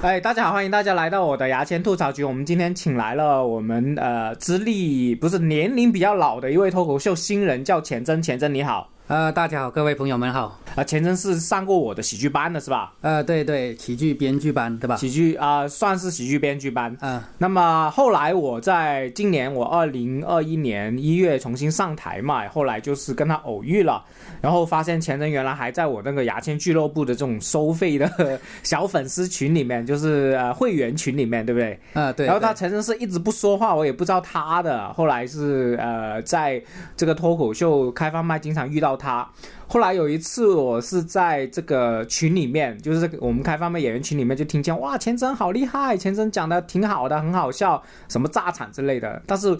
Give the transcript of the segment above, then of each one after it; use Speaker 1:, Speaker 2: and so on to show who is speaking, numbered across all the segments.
Speaker 1: 哎，大家好，欢迎大家来到我的牙签吐槽局。我们今天请来了我们呃资历不是年龄比较老的一位脱口秀新人，叫钱真。钱真你好，
Speaker 2: 呃，大家好，各位朋友们好。
Speaker 1: 啊，钱真是上过我的喜剧班的是吧？
Speaker 2: 呃，对对，喜剧编剧班对吧？
Speaker 1: 喜剧啊、算是喜剧编剧班。
Speaker 2: 嗯，
Speaker 1: 那么后来我在今年我二零二一年一月重新上台嘛，后来就是跟他偶遇了，然后发现钱真原来还在我那个牙签俱乐部的这种收费的 小粉丝群里面，就是呃会员群里面，对不对？
Speaker 2: 啊对。
Speaker 1: 然后他
Speaker 2: 对
Speaker 1: 陈真是一直不说话，我也不知道他的。后来是呃，在这个脱口秀开放麦经常遇到他。后来有一次，我是在这个群里面，就是我们开放麦演员群里面，就听见哇，钱真好厉害，钱真讲的挺好的，很好笑，什么炸场之类的。但是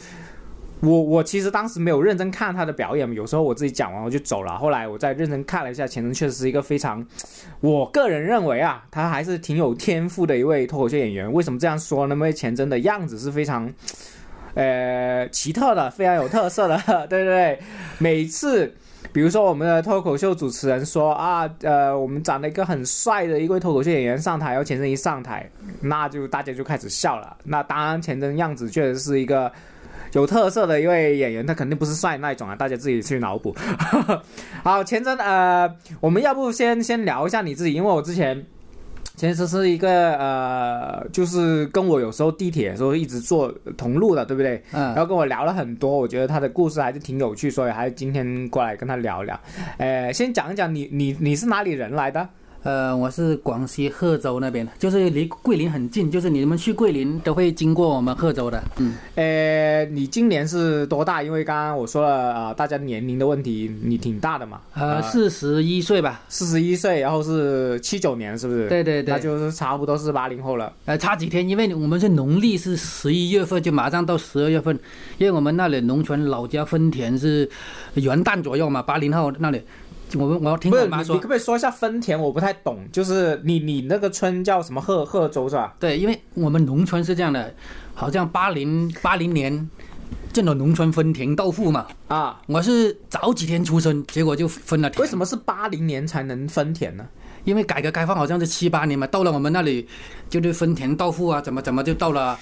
Speaker 1: 我我其实当时没有认真看他的表演，有时候我自己讲完我就走了。后来我再认真看了一下，钱真确实是一个非常，我个人认为啊，他还是挺有天赋的一位脱口秀演员。为什么这样说呢？因为钱真的样子是非常。呃，奇特的，非常有特色的，对对对。每次，比如说我们的脱口秀主持人说啊，呃，我们找了一个很帅的一位脱口秀演员上台，然后钱真一上台，那就大家就开始笑了。那当然，钱真样子确实是一个有特色的一位演员，他肯定不是帅那一种啊，大家自己去脑补。好，钱真，呃，我们要不先先聊一下你自己，因为我之前。其实是一个呃，就是跟我有时候地铁的时候一直坐同路的，对不对？
Speaker 2: 嗯
Speaker 1: 然后跟我聊了很多，我觉得他的故事还是挺有趣，所以还是今天过来跟他聊聊。呃，先讲一讲你你你是哪里人来的？
Speaker 2: 呃，我是广西贺州那边的，就是离桂林很近，就是你们去桂林都会经过我们贺州的。嗯，
Speaker 1: 呃，你今年是多大？因为刚刚我说了啊、呃大家年龄的问题，你挺大的嘛。
Speaker 2: 呃，四十一岁吧。
Speaker 1: 四十一岁，然后是七九年，是不是？
Speaker 2: 对对对
Speaker 1: 那就是差不多是八零后了。
Speaker 2: 呃，差几天，因为我们是农历是十一月份，就马上到十二月份，因为我们那里农村老家分田是元旦左右嘛，八零后那里，我们我
Speaker 1: 要听
Speaker 2: 我妈说
Speaker 1: 你可，不可以说一下分田？我不太懂，就是你你那个村叫什么贺贺州是吧？
Speaker 2: 对，因为我们农村是这样的，好像八零八零年进了农村分田到户嘛，
Speaker 1: 啊，
Speaker 2: 我是早几天出生，结果就分了田。
Speaker 1: 为什么是八零年才能分田呢？
Speaker 2: 因为改革开放好像是七八年嘛，到了我们那里就是分田到户啊，怎么怎么就到了，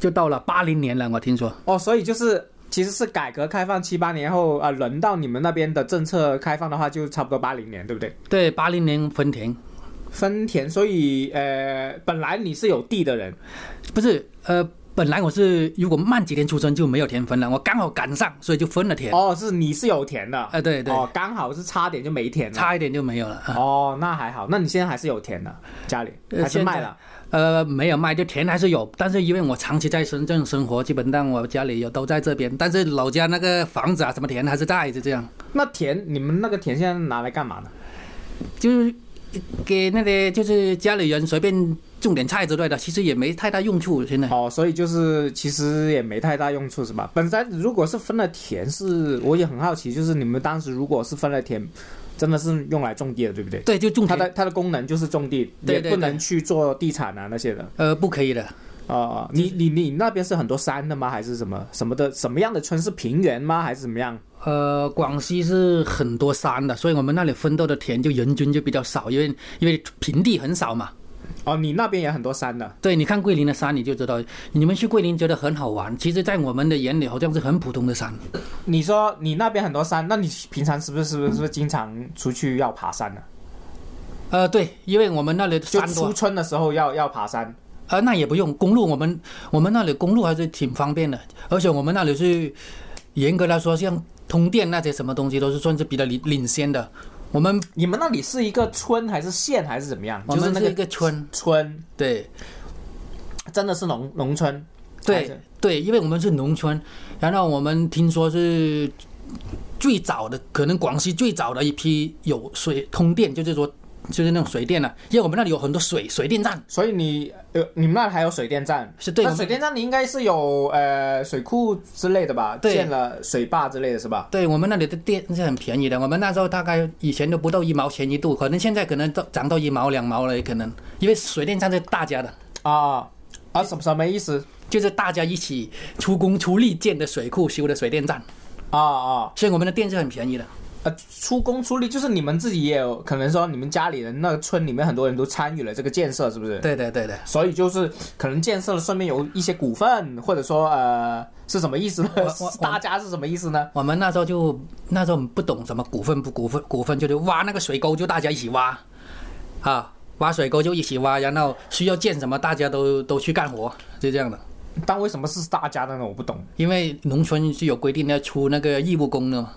Speaker 2: 就到了八零年了，我听说。
Speaker 1: 哦，所以就是其实是改革开放七八年后啊、呃轮到你们那边的政策开放的话，就差不多八零年，对不对？
Speaker 2: 对，八零年分田，
Speaker 1: 分田，所以呃，本来你是有地的人，
Speaker 2: 不是呃，本来我是如果慢几天出生就没有田分了，我刚好赶上，所以就分了田。
Speaker 1: 哦，是你是有田的，
Speaker 2: 呃，对对，
Speaker 1: 哦，刚好是差点就没田了。
Speaker 2: 差一点就没有了。啊
Speaker 1: 哦，那还好，那你现在还是有田的，家里
Speaker 2: 呃
Speaker 1: 还是卖了？
Speaker 2: 呃，没有卖，就田还是有，但是因为我长期在深圳生活，基本上我家里有都在这边，但是老家那个房子啊，什么田还是在，就这样，
Speaker 1: 那田你们那个田现在拿来干嘛呢？
Speaker 2: 就是给那些就是家里人随便种点菜之类的，其实也没太大用处。现在
Speaker 1: 哦，所以就是其实也没太大用处是吧？本身如果是分了田是，我也很好奇，就是你们当时如果是分了田，真的是用来种地的，对不对？
Speaker 2: 对，就种田，
Speaker 1: 它的它的功能就是种地，
Speaker 2: 对对
Speaker 1: 也不能去做地产啊那些的。
Speaker 2: 呃，不可以的。
Speaker 1: 啊、你你你那边是很多山的吗？还是什么什么的？什么样的村是平原吗？还是怎么样？
Speaker 2: 呃，广西是很多山的，所以我们那里分到的田就人均就比较少，因为因为平地很少嘛。
Speaker 1: 哦，你那边也很多山的。
Speaker 2: 对，你看桂林的山你就知道，你们去桂林觉得很好玩，其实，在我们的眼里好像是很普通的山。
Speaker 1: 你说你那边很多山，那你平常是不是是不是经常出去要爬山呢、
Speaker 2: 呃，对，因为我们那里
Speaker 1: 就初，春的时候要要爬山。
Speaker 2: 呃，那也不用公路，我们我们那里公路还是挺方便的，而且我们那里是严格来说，像通电那些什么东西都是算是比较领领先的。我们
Speaker 1: 你们那里是一个村还是县还是怎么样？
Speaker 2: 我
Speaker 1: 就是那个
Speaker 2: 们是一个村，
Speaker 1: 村，
Speaker 2: 对
Speaker 1: 真的是农农村。
Speaker 2: 对对，因为我们是农村，然后我们听说是最早的，可能广西最早的一批有水通电，就是说就是那种水电了、因为我们那里有很多水水电站，
Speaker 1: 所以你呃，你们那还有水电站？
Speaker 2: 是对
Speaker 1: 那水电站你应该是有呃水库之类的吧？
Speaker 2: 对
Speaker 1: 建了水坝之类的是吧？
Speaker 2: 对我们那里的电是很便宜的，我们那时候大概以前都不到一毛钱一度，可能现在可能都涨到一毛两毛了，也可能，因为水电站是大家的，
Speaker 1: 啊啊，什么什么意思？
Speaker 2: 就是大家一起出工出力建的水库修的水电站，
Speaker 1: 啊啊，
Speaker 2: 所以我们的电是很便宜的。
Speaker 1: 呃，出工出力，就是你们自己也有可能说，你们家里人那个村里面很多人都参与了这个建设，是不是？
Speaker 2: 对对对对，
Speaker 1: 所以就是可能建设了，顺便有一些股份，或者说呃是什么意思呢？大家是什么意思呢？
Speaker 2: 我们那时候就那时候不懂什么股份不股份，股份就是挖那个水沟，就大家一起挖，啊，挖水沟就一起挖，然后需要建什么，大家都都去干活，就这样的。
Speaker 1: 但为什么是大家的呢？我不懂。
Speaker 2: 因为农村是有规定要出那个义务工的嘛。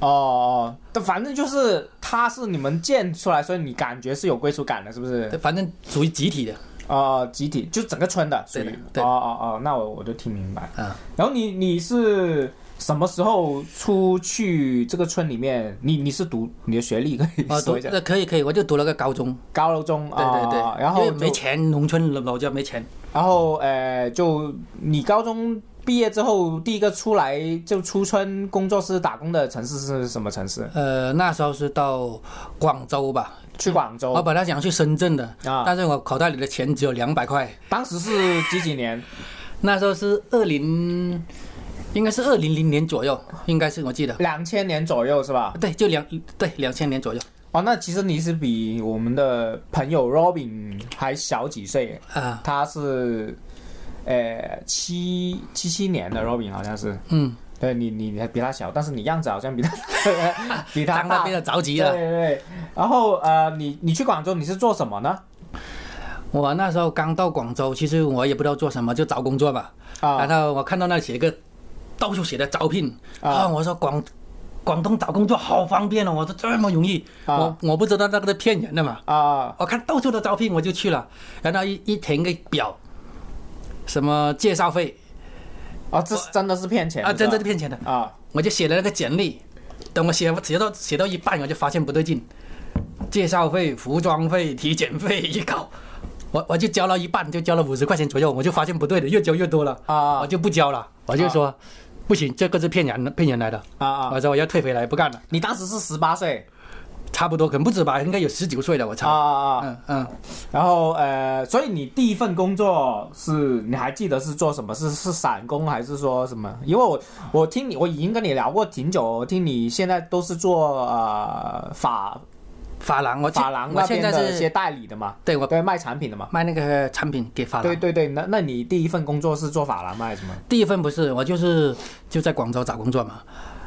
Speaker 1: 哦哦，但反正就是它是你们建出来，所以你感觉是有归属感的，是不是？
Speaker 2: 对反正属于集体的
Speaker 1: 哦，集体就整个村的属于
Speaker 2: 对的。对
Speaker 1: 哦哦哦，那我我就听明白。
Speaker 2: 啊。
Speaker 1: 然后你你是什么时候出去这个村里面？你你是读你的学历可以说一下？
Speaker 2: 那可以可以，我就读了个高中。
Speaker 1: 高中
Speaker 2: 对对对，
Speaker 1: 啊然后
Speaker 2: 没钱，农村老老家没钱。
Speaker 1: 然后呃，就你高中毕业之后，第一个出来就出村工作室打工的城市是什么城市？
Speaker 2: 呃，那时候是到广州吧，
Speaker 1: 去广州
Speaker 2: 我本来想去深圳的，
Speaker 1: 啊。
Speaker 2: 但是我口袋里的钱只有两百块。
Speaker 1: 当时是几几年？
Speaker 2: 那时候是二零，应该是二零零年左右，应该是我记得。
Speaker 1: 两千年左右是吧？
Speaker 2: 对，就两对两千年左右
Speaker 1: 哦，那其实你是比我们的朋友 Robin 还小几岁，
Speaker 2: 啊，
Speaker 1: 他是呃七七七年的 Robin 好像是，
Speaker 2: 嗯，
Speaker 1: 对你你你还比他小，但是你样子好像比他 比他
Speaker 2: 那边。的着急了。
Speaker 1: 对对，然后呃，你你去广州你是做什么呢？
Speaker 2: 我那时候刚到广州，其实我也不知道做什么，就找工作吧。
Speaker 1: 啊
Speaker 2: 然后我看到那写个到处写的招聘
Speaker 1: 啊
Speaker 2: 啊，我说广广东找工作好方便哦，我说这么容易，
Speaker 1: 啊
Speaker 2: 我我不知道那个是骗人的嘛。
Speaker 1: 啊
Speaker 2: 我看到处都招聘，我就去了，然后一一填个表，什么介绍费。
Speaker 1: 啊！这是真的是骗钱
Speaker 2: 啊，真的是
Speaker 1: 骗
Speaker 2: 骗钱的。
Speaker 1: 啊。
Speaker 2: 我就写了那个简历，等我写写到写到一半，我就发现不对劲，介绍费、服装费、体检费一搞，我我就交了一半，就交了五十块钱左右，我就发现不对了，越交越多了，
Speaker 1: 啊。
Speaker 2: 我就不交了，我就说、不行，这个是骗人的，骗人来的，
Speaker 1: 啊啊！
Speaker 2: 我说我要退回来，不干了，
Speaker 1: 你当时是十八岁
Speaker 2: 差不多可能不止吧，应该有十九岁了，我
Speaker 1: 啊
Speaker 2: 操，
Speaker 1: 啊啊！
Speaker 2: 嗯嗯，
Speaker 1: 然后呃，所以你第一份工作是你还记得是做什么？是是散工还是说什么？因为我我听你我已经跟你聊过挺久，我听你现在都是做呃法
Speaker 2: 发廊，我
Speaker 1: 法郎
Speaker 2: 我
Speaker 1: 那
Speaker 2: 现在是
Speaker 1: 一些代理的嘛，
Speaker 2: 对我
Speaker 1: 对卖产品的嘛。
Speaker 2: 卖那个产品给发廊，
Speaker 1: 对对对，那那你第一份工作是做法郎卖什么？
Speaker 2: 第一份不是，我就是就在广州找工作嘛。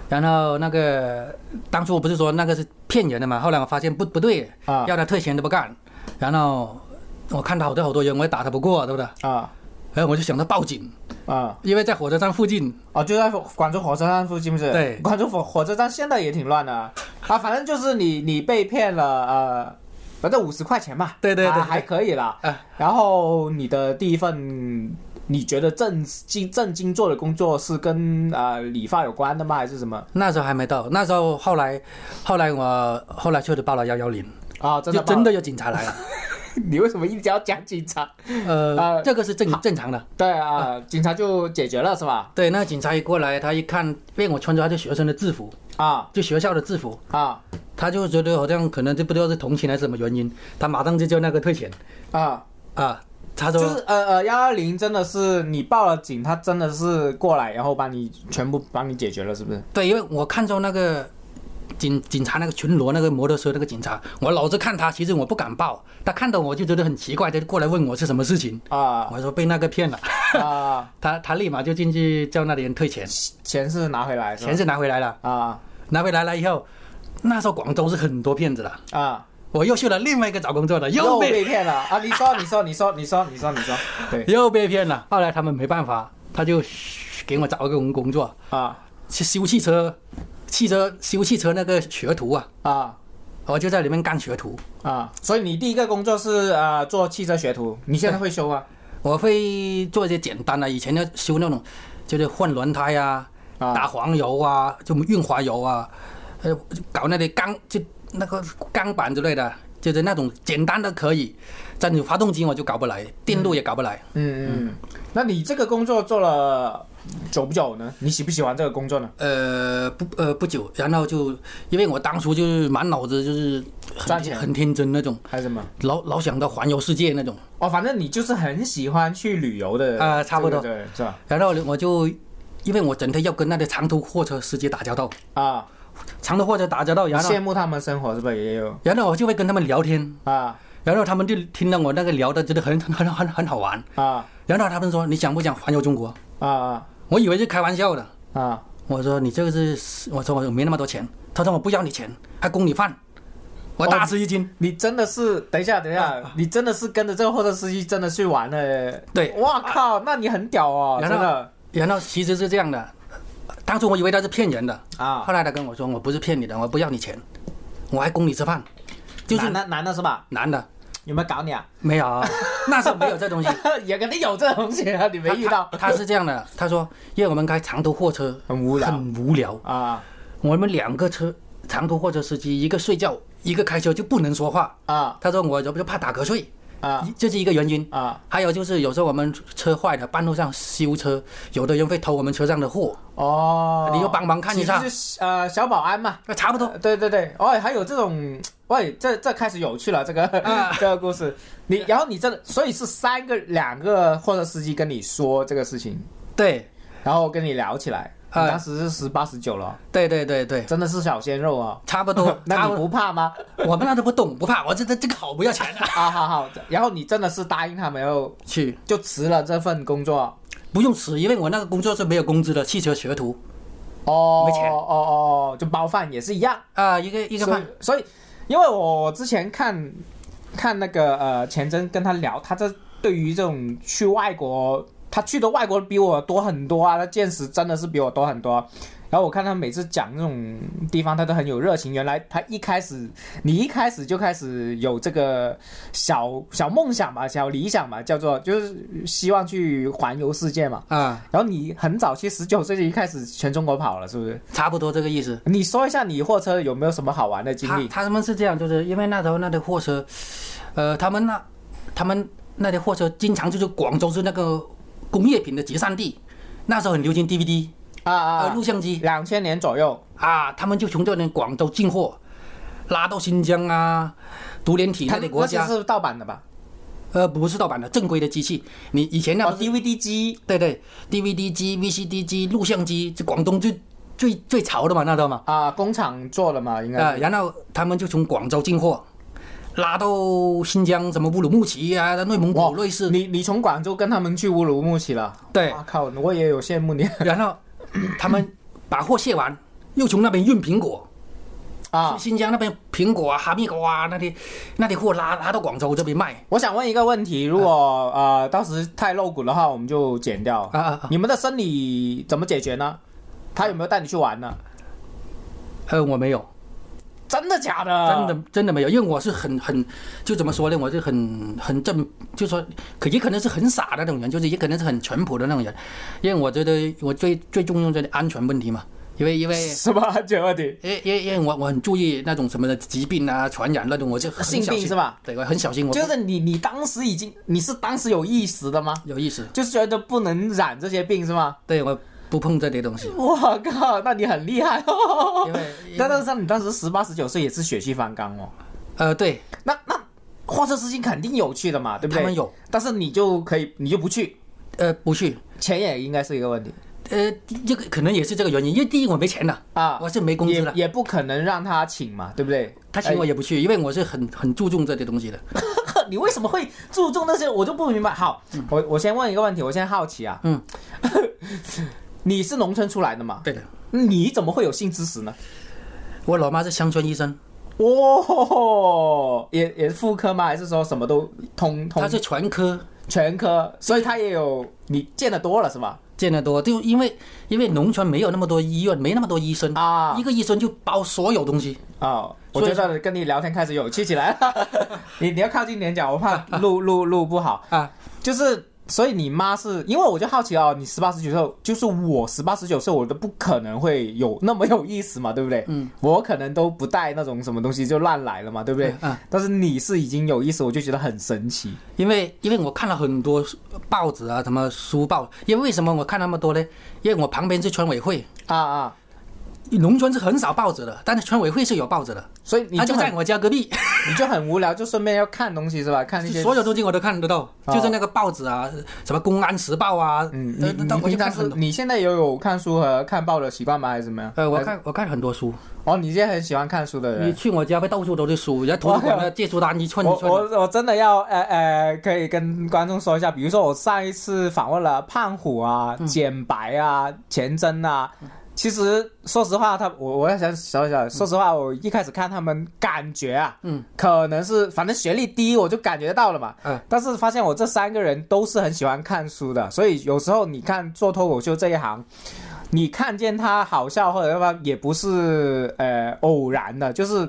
Speaker 2: 然后那个当初我不是说那个是骗人的嘛，后来我发现不不对，
Speaker 1: 啊
Speaker 2: 要他退钱都不干。然后我看到好多好多人，我也打他不过，对不对？
Speaker 1: 啊
Speaker 2: 然后我就想到报警，
Speaker 1: 啊
Speaker 2: 因为在火车站附近，
Speaker 1: 哦，就在广州火车站附近，不是？
Speaker 2: 对
Speaker 1: 广州火火车站现在也挺乱的啊。啊反正就是你你被骗了呃，反正五十块钱吧，
Speaker 2: 对对对对
Speaker 1: 还还可以啦。
Speaker 2: 啊
Speaker 1: 然后你的第一份你觉得正经正经做的工作是跟呃理发有关的吗？还是什么？
Speaker 2: 那时候还没到，那时候后来后来我后来确实报了幺幺零，
Speaker 1: 啊，真的
Speaker 2: 真的有警察来了。
Speaker 1: 你为什么一直要讲警察？
Speaker 2: 呃
Speaker 1: 啊，
Speaker 2: 这个是正正常的。
Speaker 1: 对啊，警察就解决了是吧？
Speaker 2: 对，那警察一过来，他一看，因为我穿着他的学生的制服，
Speaker 1: 啊
Speaker 2: 就学校的制服，
Speaker 1: 啊
Speaker 2: 他就觉得好像可能就不知道是同情还是什么原因，他马上就叫那个退钱
Speaker 1: 啊！
Speaker 2: 啊。他说
Speaker 1: 就是呃呃幺幺零真的是你报了警，他真的是过来，然后帮你全部帮你解决了，是不是？
Speaker 2: 对，因为我看中那个警警察那个巡逻那个摩托车那个警察，我老是看他，其实我不敢报，他看到我就觉得很奇怪，他就过来问我是什么事情，
Speaker 1: 啊。
Speaker 2: 我说被那个骗了，
Speaker 1: 啊，
Speaker 2: 他他立马就进去叫那里人退钱，
Speaker 1: 钱是拿回来，
Speaker 2: 钱是拿回来了，
Speaker 1: 啊。
Speaker 2: 拿回来了以后，那时候广州是很多骗子的，
Speaker 1: 啊，
Speaker 2: 我又去了另外一个找工作的，又
Speaker 1: 又
Speaker 2: 被
Speaker 1: 被骗了啊！你说你说你说你说你说你说，对
Speaker 2: 又被骗了，后来他们没办法，他就给我找了个工作，
Speaker 1: 啊
Speaker 2: 去修汽车，汽车修汽车那个学徒啊，
Speaker 1: 啊
Speaker 2: 我就在里面干学徒。
Speaker 1: 啊！所以你第一个工作是呃做汽车学徒，你现在会修啊？
Speaker 2: 我会做一些简单的，以前要修那种，就是换轮胎啊，
Speaker 1: 啊
Speaker 2: 打黄油啊，就润滑油啊，呃，搞那些钢就那个钢板之类的，就是那种简单的可以，但你发动机我就搞不来，电路也搞不来。
Speaker 1: 嗯嗯，那你这个工作做了久不久呢？你喜不喜欢这个工作呢？
Speaker 2: 呃，不呃不久，然后就因为我当初就是满脑子就是
Speaker 1: 赚钱
Speaker 2: 很很天真那种，
Speaker 1: 还是什么？
Speaker 2: 老老想到环游世界那种。
Speaker 1: 哦，反正你就是很喜欢去旅游的
Speaker 2: 啊差不多
Speaker 1: 对，是吧？
Speaker 2: 然后我就因为我整天要跟那些长途货车司机打交道，
Speaker 1: 啊
Speaker 2: 长途货车打交道，然后
Speaker 1: 羡慕他们生活是不是也有。
Speaker 2: 然后我就会跟他们聊天，
Speaker 1: 啊。
Speaker 2: 然后他们就听到我那个聊的，觉得很很很很好玩。
Speaker 1: 啊。
Speaker 2: 然后他们说你想不想环游中国？
Speaker 1: 啊啊。
Speaker 2: 我以为是开玩笑的，
Speaker 1: 啊！
Speaker 2: 我说你这个是，我说我没那么多钱，他说我不要你钱，还供你饭，我大吃一惊。
Speaker 1: 你真的是，等一下，等一下，你真的是跟着这个货车司机真的去玩了耶？
Speaker 2: 对。
Speaker 1: 哇靠，那你很屌哦，
Speaker 2: 然后
Speaker 1: 真的。
Speaker 2: 然后其实是这样的，当初我以为他是骗人的，
Speaker 1: 啊。
Speaker 2: 后，来他跟我说我不是骗你的，我不要你钱，我还供你吃饭，就是
Speaker 1: 男的男的是吧？
Speaker 2: 男的。
Speaker 1: 有没有搞你啊？
Speaker 2: 没有，那时候没有这东西。
Speaker 1: 也肯定有这东西啊，你没遇到。
Speaker 2: 他他是这样的，他说因为我们开长途货车
Speaker 1: 很无聊。
Speaker 2: 很无聊，
Speaker 1: 啊。
Speaker 2: 我们两个车长途货车司机一个睡觉，一个开车就不能说话。
Speaker 1: 啊。
Speaker 2: 他说我就就怕打瞌睡，
Speaker 1: 啊。
Speaker 2: 一这是一个原因。
Speaker 1: 啊。
Speaker 2: 还有就是有时候我们车坏了，半路上修车，有的人会偷我们车上的货，
Speaker 1: 哦，
Speaker 2: 你就帮忙看一下。
Speaker 1: 就是呃小保安嘛。
Speaker 2: 那差不多。
Speaker 1: 呃对对对，哦，还有这种，喂，这这开始有趣了，这个、
Speaker 2: 啊。
Speaker 1: 这个故事，你然后你这，所以是三个两个货车司机跟你说这个事情，
Speaker 2: 对，
Speaker 1: 然后跟你聊起来，
Speaker 2: 啊
Speaker 1: 你当时是十八十九了，
Speaker 2: 对对对对，
Speaker 1: 真的是小鲜肉啊。
Speaker 2: 差不多。
Speaker 1: 那你
Speaker 2: 不
Speaker 1: 不怕吗？
Speaker 2: 我们那都不懂，不怕，我这这这个好不要钱的。
Speaker 1: 啊，好好，然后你真的是答应他没有
Speaker 2: 去
Speaker 1: 就辞了这份工作。
Speaker 2: 不用辞，因为我那个工作是没有工资的，汽车学徒
Speaker 1: 哦，
Speaker 2: 没钱
Speaker 1: 哦哦，就包饭也是一样。
Speaker 2: 啊，一个一个饭。
Speaker 1: 所以，因为我之前看看那个呃钱真跟他聊，他这对于这种去外国，他去的外国比我多很多啊，他见识真的是比我多很多。然后我看他每次讲这种地方，他都很有热情。原来他一开始，你一开始就开始有这个小小梦想吧，小理想吧，叫做就是希望去环游世界嘛。
Speaker 2: 啊，
Speaker 1: 然后你很早期十九岁就一开始全中国跑了，是不是？
Speaker 2: 差不多这个意思。
Speaker 1: 你说一下你货车有没有什么好玩的经历？
Speaker 2: 他他们是这样，就是因为那时候那的货车，呃，他们那他们那的货车经常就是广州是那个工业品的集散地，那时候很流行 DVD
Speaker 1: 啊啊
Speaker 2: 呃录像机
Speaker 1: 两千年左右
Speaker 2: 啊，他们就从这边广州进货，拉到新疆啊、独联体
Speaker 1: 它
Speaker 2: 那些国家，
Speaker 1: 那些是盗版的吧？
Speaker 2: 呃，不是盗版的，正规的机器。你以前那
Speaker 1: 哦、，DVD 机
Speaker 2: 对对，DVD 机、VCD 机、录像机，这广东最最最潮的嘛，那时候嘛。
Speaker 1: 啊，工厂做的嘛，应
Speaker 2: 啊，
Speaker 1: 该是。
Speaker 2: 然后他们就从广州进货，拉到新疆什么乌鲁木齐啊、内蒙古、瑞士，
Speaker 1: 你你从广州跟他们去乌鲁木齐了？
Speaker 2: 对
Speaker 1: 哇靠，我也有羡慕你
Speaker 2: 然后 他们把货卸完，又从那边运苹果，
Speaker 1: 啊！
Speaker 2: 新疆那边苹果啊、哈密瓜啊那些那些货拉拉到广州这边卖
Speaker 1: 我想问一个问题，如果呃到时太露骨的话，我们就剪掉。
Speaker 2: 啊啊啊！
Speaker 1: 你们的生理怎么解决呢？他有没有带你去玩呢？
Speaker 2: 呃，我没有，
Speaker 1: 真的假的？
Speaker 2: 真的真的没有，因为我是很很就怎么说呢，我是很很正，就说可也可能是很傻的那种人，就是也可能是很淳朴的那种人，因为我觉得我最最重要的安全问题嘛，因为因为。
Speaker 1: 什么安全问题？
Speaker 2: 因因因为我我很注意那种什么的疾病啊、传染那种，我就很
Speaker 1: 性
Speaker 2: 小心
Speaker 1: 病是吧？
Speaker 2: 对，我很小心。我不
Speaker 1: 就是你你当时已经你是当时有意识的吗？
Speaker 2: 有意识，
Speaker 1: 就是觉得不能染这些病是吗？
Speaker 2: 对我不碰这些东西，
Speaker 1: 我靠，那你很厉害哦！
Speaker 2: 因为
Speaker 1: 但但是你当时十八十九岁也是血气方刚哦。
Speaker 2: 呃对
Speaker 1: 那那货车司机肯定有去的嘛，对不对？
Speaker 2: 他们有
Speaker 1: 但是你就可以，你就不去，
Speaker 2: 呃不去，
Speaker 1: 钱也应该是一个问题
Speaker 2: 呃这个可能也是这个原因，因为第一我没钱了，
Speaker 1: 啊，
Speaker 2: 我是没工资了，
Speaker 1: 也也不可能让他请嘛，对不对？
Speaker 2: 他请我也不去，因为我是很很注重这些东西的。
Speaker 1: 哎 你为什么会注重那些？我就不明白。好，我我先问一个问题，我现在好奇啊，
Speaker 2: 嗯，
Speaker 1: 你是农村出来的嘛？
Speaker 2: 对的，
Speaker 1: 你怎么会有性知识呢？
Speaker 2: 我老妈是乡村医生，
Speaker 1: 哦，也也是妇科吗？还是说什么都通通？
Speaker 2: 她是全科
Speaker 1: 全科，所以她也有你见得多了是吧？
Speaker 2: 见得多，就因为因为农村没有那么多医院，没那么多医生，
Speaker 1: 啊
Speaker 2: 一个医生就包所有东西。
Speaker 1: 啊，我觉得跟你聊天开始有趣起来了。你你要靠近点讲，我怕录录录不好。
Speaker 2: 啊，
Speaker 1: 就是，所以你妈是因为我就好奇哦，你十八十九岁，就是我十八十九岁，我都不可能会有那么有意思嘛，对不对？
Speaker 2: 嗯，
Speaker 1: 我可能都不带那种什么东西就乱来了嘛，对不对？
Speaker 2: 嗯嗯
Speaker 1: 但是你是已经有意思，我就觉得很神奇。
Speaker 2: 因为因为我看了很多报纸啊，什么书报，因为为什么我看那么多呢？因为我旁边是村委会，
Speaker 1: 啊啊
Speaker 2: 农村是很少报纸的，但是村委会是有报纸的，
Speaker 1: 所以你就在
Speaker 2: 我家隔壁，
Speaker 1: 你就很无聊，就顺便要看东西是吧？看那些
Speaker 2: 所有东西我都看得到，
Speaker 1: 哦
Speaker 2: 就是那个报纸啊，什么《公安时报》啊，
Speaker 1: 嗯，
Speaker 2: 呃
Speaker 1: 你你
Speaker 2: 那我就
Speaker 1: 平常是
Speaker 2: 看很多。
Speaker 1: 你现在也有看书和看报的习惯吗？还是怎么样？
Speaker 2: 呃，我看我看很多书，
Speaker 1: 哦，你现在很喜欢看书的人你。
Speaker 2: 去我家会到处都是书，人家图书馆的借书单一串
Speaker 1: 我
Speaker 2: 一串我。
Speaker 1: 我我真的要呃呃，可以跟观众说一下，比如说我上一次访问了胖虎啊、
Speaker 2: 嗯
Speaker 1: 简白啊、钱真啊，其实说实话，他我我要想说一下，说实话，我一开始看他们感觉啊，
Speaker 2: 嗯，
Speaker 1: 可能是反正学历低，我就感觉到了嘛，
Speaker 2: 嗯，
Speaker 1: 但是发现我这三个人都是很喜欢看书的，所以有时候你看做脱口秀这一行。你看见他好笑或者什么也不是呃偶然的，就是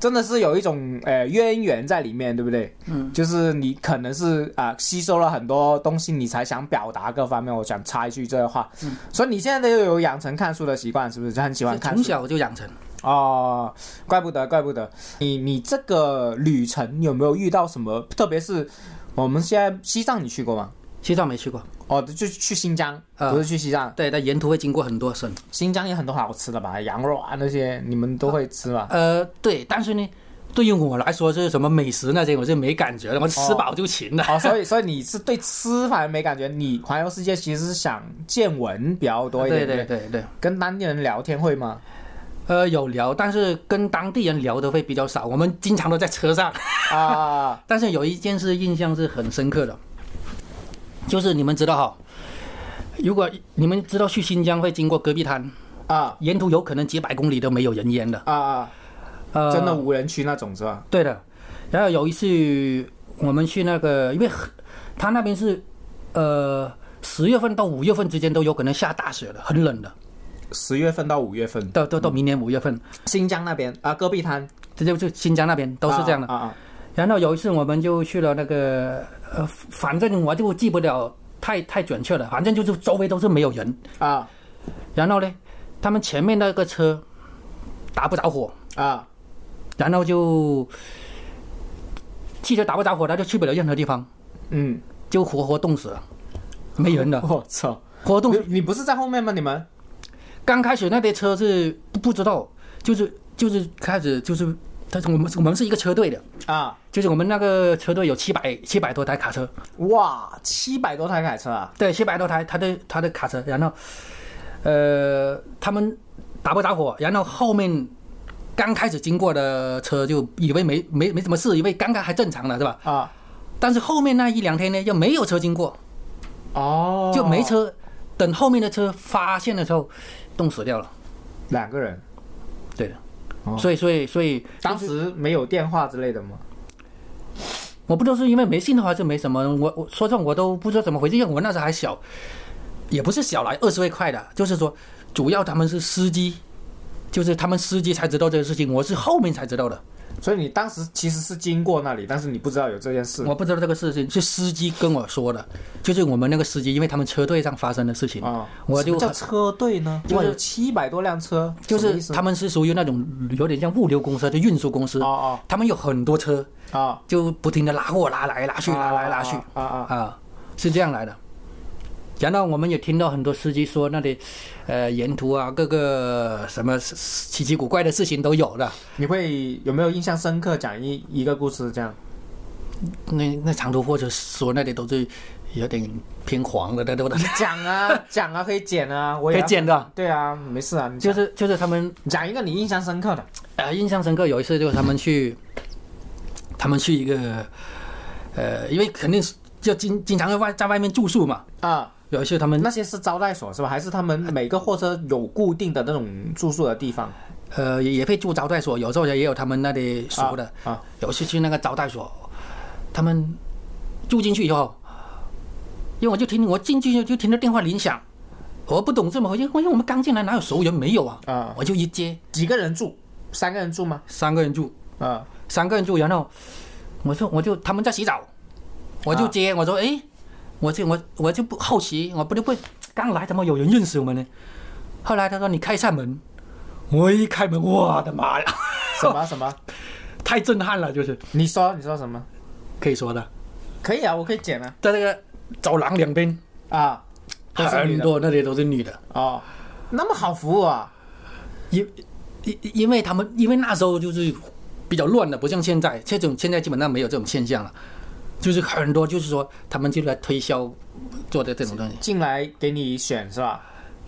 Speaker 1: 真的是有一种呃渊源在里面，对不对？
Speaker 2: 嗯，
Speaker 1: 就是你可能是啊、吸收了很多东西，你才想表达各方面。我想插一句这话，
Speaker 2: 嗯
Speaker 1: 所以你现在都有养成看书的习惯，是不是？就很喜欢看书
Speaker 2: 从小就养成。
Speaker 1: 哦，怪不得，怪不得。你你这个旅程有没有遇到什么？特别是我们现在西藏，你去过吗？
Speaker 2: 西藏没去过，
Speaker 1: 哦，就去新疆，
Speaker 2: 啊
Speaker 1: 不是去西藏。
Speaker 2: 对，但沿途会经过很多省。
Speaker 1: 新疆有很多好吃的吧，羊肉啊那些，你们都会吃吧？
Speaker 2: 呃，对，但是呢，对于我来说，就是什么美食那些，我就没感觉了，我吃饱就行了。
Speaker 1: 哦，所以所以你是对吃反而没感觉，你环游世界其实是想见闻比较多一
Speaker 2: 对
Speaker 1: 点，
Speaker 2: 对对对，
Speaker 1: 跟当地人聊天会吗？
Speaker 2: 呃，有聊，但是跟当地人聊的会比较少。我们经常都在车上，
Speaker 1: 啊，
Speaker 2: 但是有一件事印象是很深刻的，就是你们知道哈，如果你们知道去新疆会经过戈壁滩，
Speaker 1: 啊。
Speaker 2: 沿途有可能几百公里都没有人烟的，
Speaker 1: 啊啊！
Speaker 2: 呃，
Speaker 1: 真的无人区那种是吧？
Speaker 2: 对的。然后有一次我们去那个，因为他那边是呃十月份到五月份之间都有可能下大雪的，很冷的，
Speaker 1: 十月份到五月份，
Speaker 2: 到到到明年五月份，
Speaker 1: 新疆那边。啊，戈壁滩。
Speaker 2: 这就就新疆那边都是这样的。
Speaker 1: 啊啊
Speaker 2: 然后有一次我们就去了那个呃，反正我就记不了太太准确了，反正就是周围都是没有人。
Speaker 1: 啊啊
Speaker 2: 然后呢，他们前面那个车打不着火，
Speaker 1: 啊！
Speaker 2: 然后就汽车打不着火，他就去不了任何地方，
Speaker 1: 嗯，
Speaker 2: 就活活冻死了，没人的，
Speaker 1: 我操！
Speaker 2: 活动
Speaker 1: 你。你不是在后面吗？你们
Speaker 2: 刚开始那列车是不不知道，就是就是开始就是，但是我们我们是一个车队的，
Speaker 1: 啊，
Speaker 2: 就是我们那个车队有七百七百多台卡车，
Speaker 1: 哇，七百多台卡车啊！
Speaker 2: 对，七百多台他的他的卡车，然后呃他们打不着火，然后后面刚开始经过的车就以为没没没什么事，以为刚刚还正常的是吧？
Speaker 1: 啊，
Speaker 2: 但是后面那一两天呢，又没有车经过，
Speaker 1: 哦，
Speaker 2: 就没车。等后面的车发现的时候，冻死掉了。
Speaker 1: 两个人，
Speaker 2: 对的，
Speaker 1: 哦
Speaker 2: 所以所以所以
Speaker 1: 当时没有电话之类的吗？
Speaker 2: 我不知道是因为没信号还是没什么，我我说这种我都不知道怎么回事，因为我那时候还小，也不是小来二十岁快的，就是说主要他们是司机，就是他们司机才知道这个事情，我是后面才知道的，
Speaker 1: 所以你当时其实是经过那里，但是你不知道有这件事。
Speaker 2: 我不知道这个事情是司机跟我说的，就是我们那个司机，因为他们车队上发生的事情，
Speaker 1: 啊，
Speaker 2: 我就
Speaker 1: 叫车队呢？
Speaker 2: 就是
Speaker 1: 哇，有七百多辆车，
Speaker 2: 就是他们是属于那种有点像物流公司，就运输公司，
Speaker 1: 啊
Speaker 2: 他们有很多车，
Speaker 1: 哦哦，
Speaker 2: 就不停的拉货拉来拉去，拉来拉去。
Speaker 1: 啊啊啊！
Speaker 2: 啊，是这样来的。然后我们也听到很多司机说，那里，呃，沿途啊，各个什么奇奇古怪的事情都有的。
Speaker 1: 你会有没有印象深刻讲一一个故事这样？
Speaker 2: 那那长途货车说那里都是有点偏黄的，对不对？
Speaker 1: 讲啊 讲啊，可以剪啊，我也
Speaker 2: 可以剪的。
Speaker 1: 对啊，没事啊，
Speaker 2: 就是就是他们
Speaker 1: 讲一个你印象深刻的
Speaker 2: 呃印象深刻，有一次就是他们去，他们去一个，呃，因为肯定是就经经常在外在外面住宿嘛。
Speaker 1: 啊。
Speaker 2: 有一次他们
Speaker 1: 那些是招待所是吧？还是他们每个货车有固定的那种住宿的地方？
Speaker 2: 呃也也会住招待所，有时候也有他们那里熟的。
Speaker 1: 啊
Speaker 2: 有些去那个招待所，他们住进去以后，因为我就听我进去就听到电话铃响，我不懂这么回事，因为我们刚进来哪有熟人没有啊？
Speaker 1: 啊，
Speaker 2: 我就一接，
Speaker 1: 几个人住？三个人住吗？
Speaker 2: 三个人住，
Speaker 1: 啊
Speaker 2: 三个人住，然后我说我就他们在洗澡，我就接，我说诶，我就我我就不好奇，我不就不刚来怎么有人认识我们呢？后来他说你开一扇门，我一开门，我的妈呀，
Speaker 1: 什么什么？
Speaker 2: 太震撼了，就是
Speaker 1: 你说你说什么？
Speaker 2: 可以说的，
Speaker 1: 可以啊，我可以剪啊。
Speaker 2: 在那个走廊两边。
Speaker 1: 啊，
Speaker 2: 很多那里都是女的，
Speaker 1: 哦，那么好服务啊？
Speaker 2: 因因因为他们因为那时候就是比较乱的，不像现在，这种现在基本上没有这种现象了，就是很多就是说他们就来推销做的这种东西，
Speaker 1: 进来给你选是吧？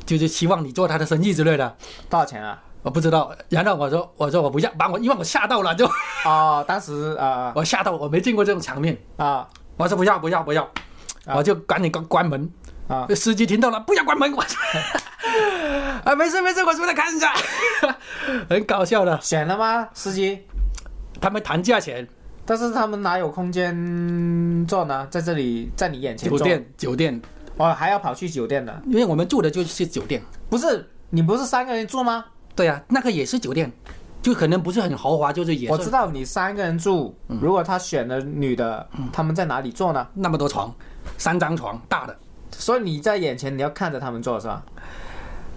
Speaker 2: 就是希望你做他的生意之类的。
Speaker 1: 多少钱啊？
Speaker 2: 我不知道，然后我说我说我不要，把我因为我吓到了，就
Speaker 1: 哦，当时啊
Speaker 2: 我吓到，我没见过这种场面，
Speaker 1: 啊
Speaker 2: 我说不要不要不要，
Speaker 1: 啊
Speaker 2: 我就赶紧关关门。
Speaker 1: 啊
Speaker 2: 司机听到了，不要关门，我 啊没事没事，我出来看一下，很搞笑的。
Speaker 1: 选了吗？司机？
Speaker 2: 他们谈价钱，
Speaker 1: 但是他们哪有空间坐呢？在这里，在你眼前，
Speaker 2: 酒店酒店，
Speaker 1: 哦，还要跑去酒店的？
Speaker 2: 因为我们住的就是酒店。
Speaker 1: 不是，你不是三个人住吗？
Speaker 2: 对呀、那个也是酒店，就可能不是很豪华，就是也是
Speaker 1: 我知道你三个人住，如果他选了女的，他们在哪里坐呢？
Speaker 2: 那么多床，三张床大的。
Speaker 1: 所以你在眼前，你要看着他们坐是吧？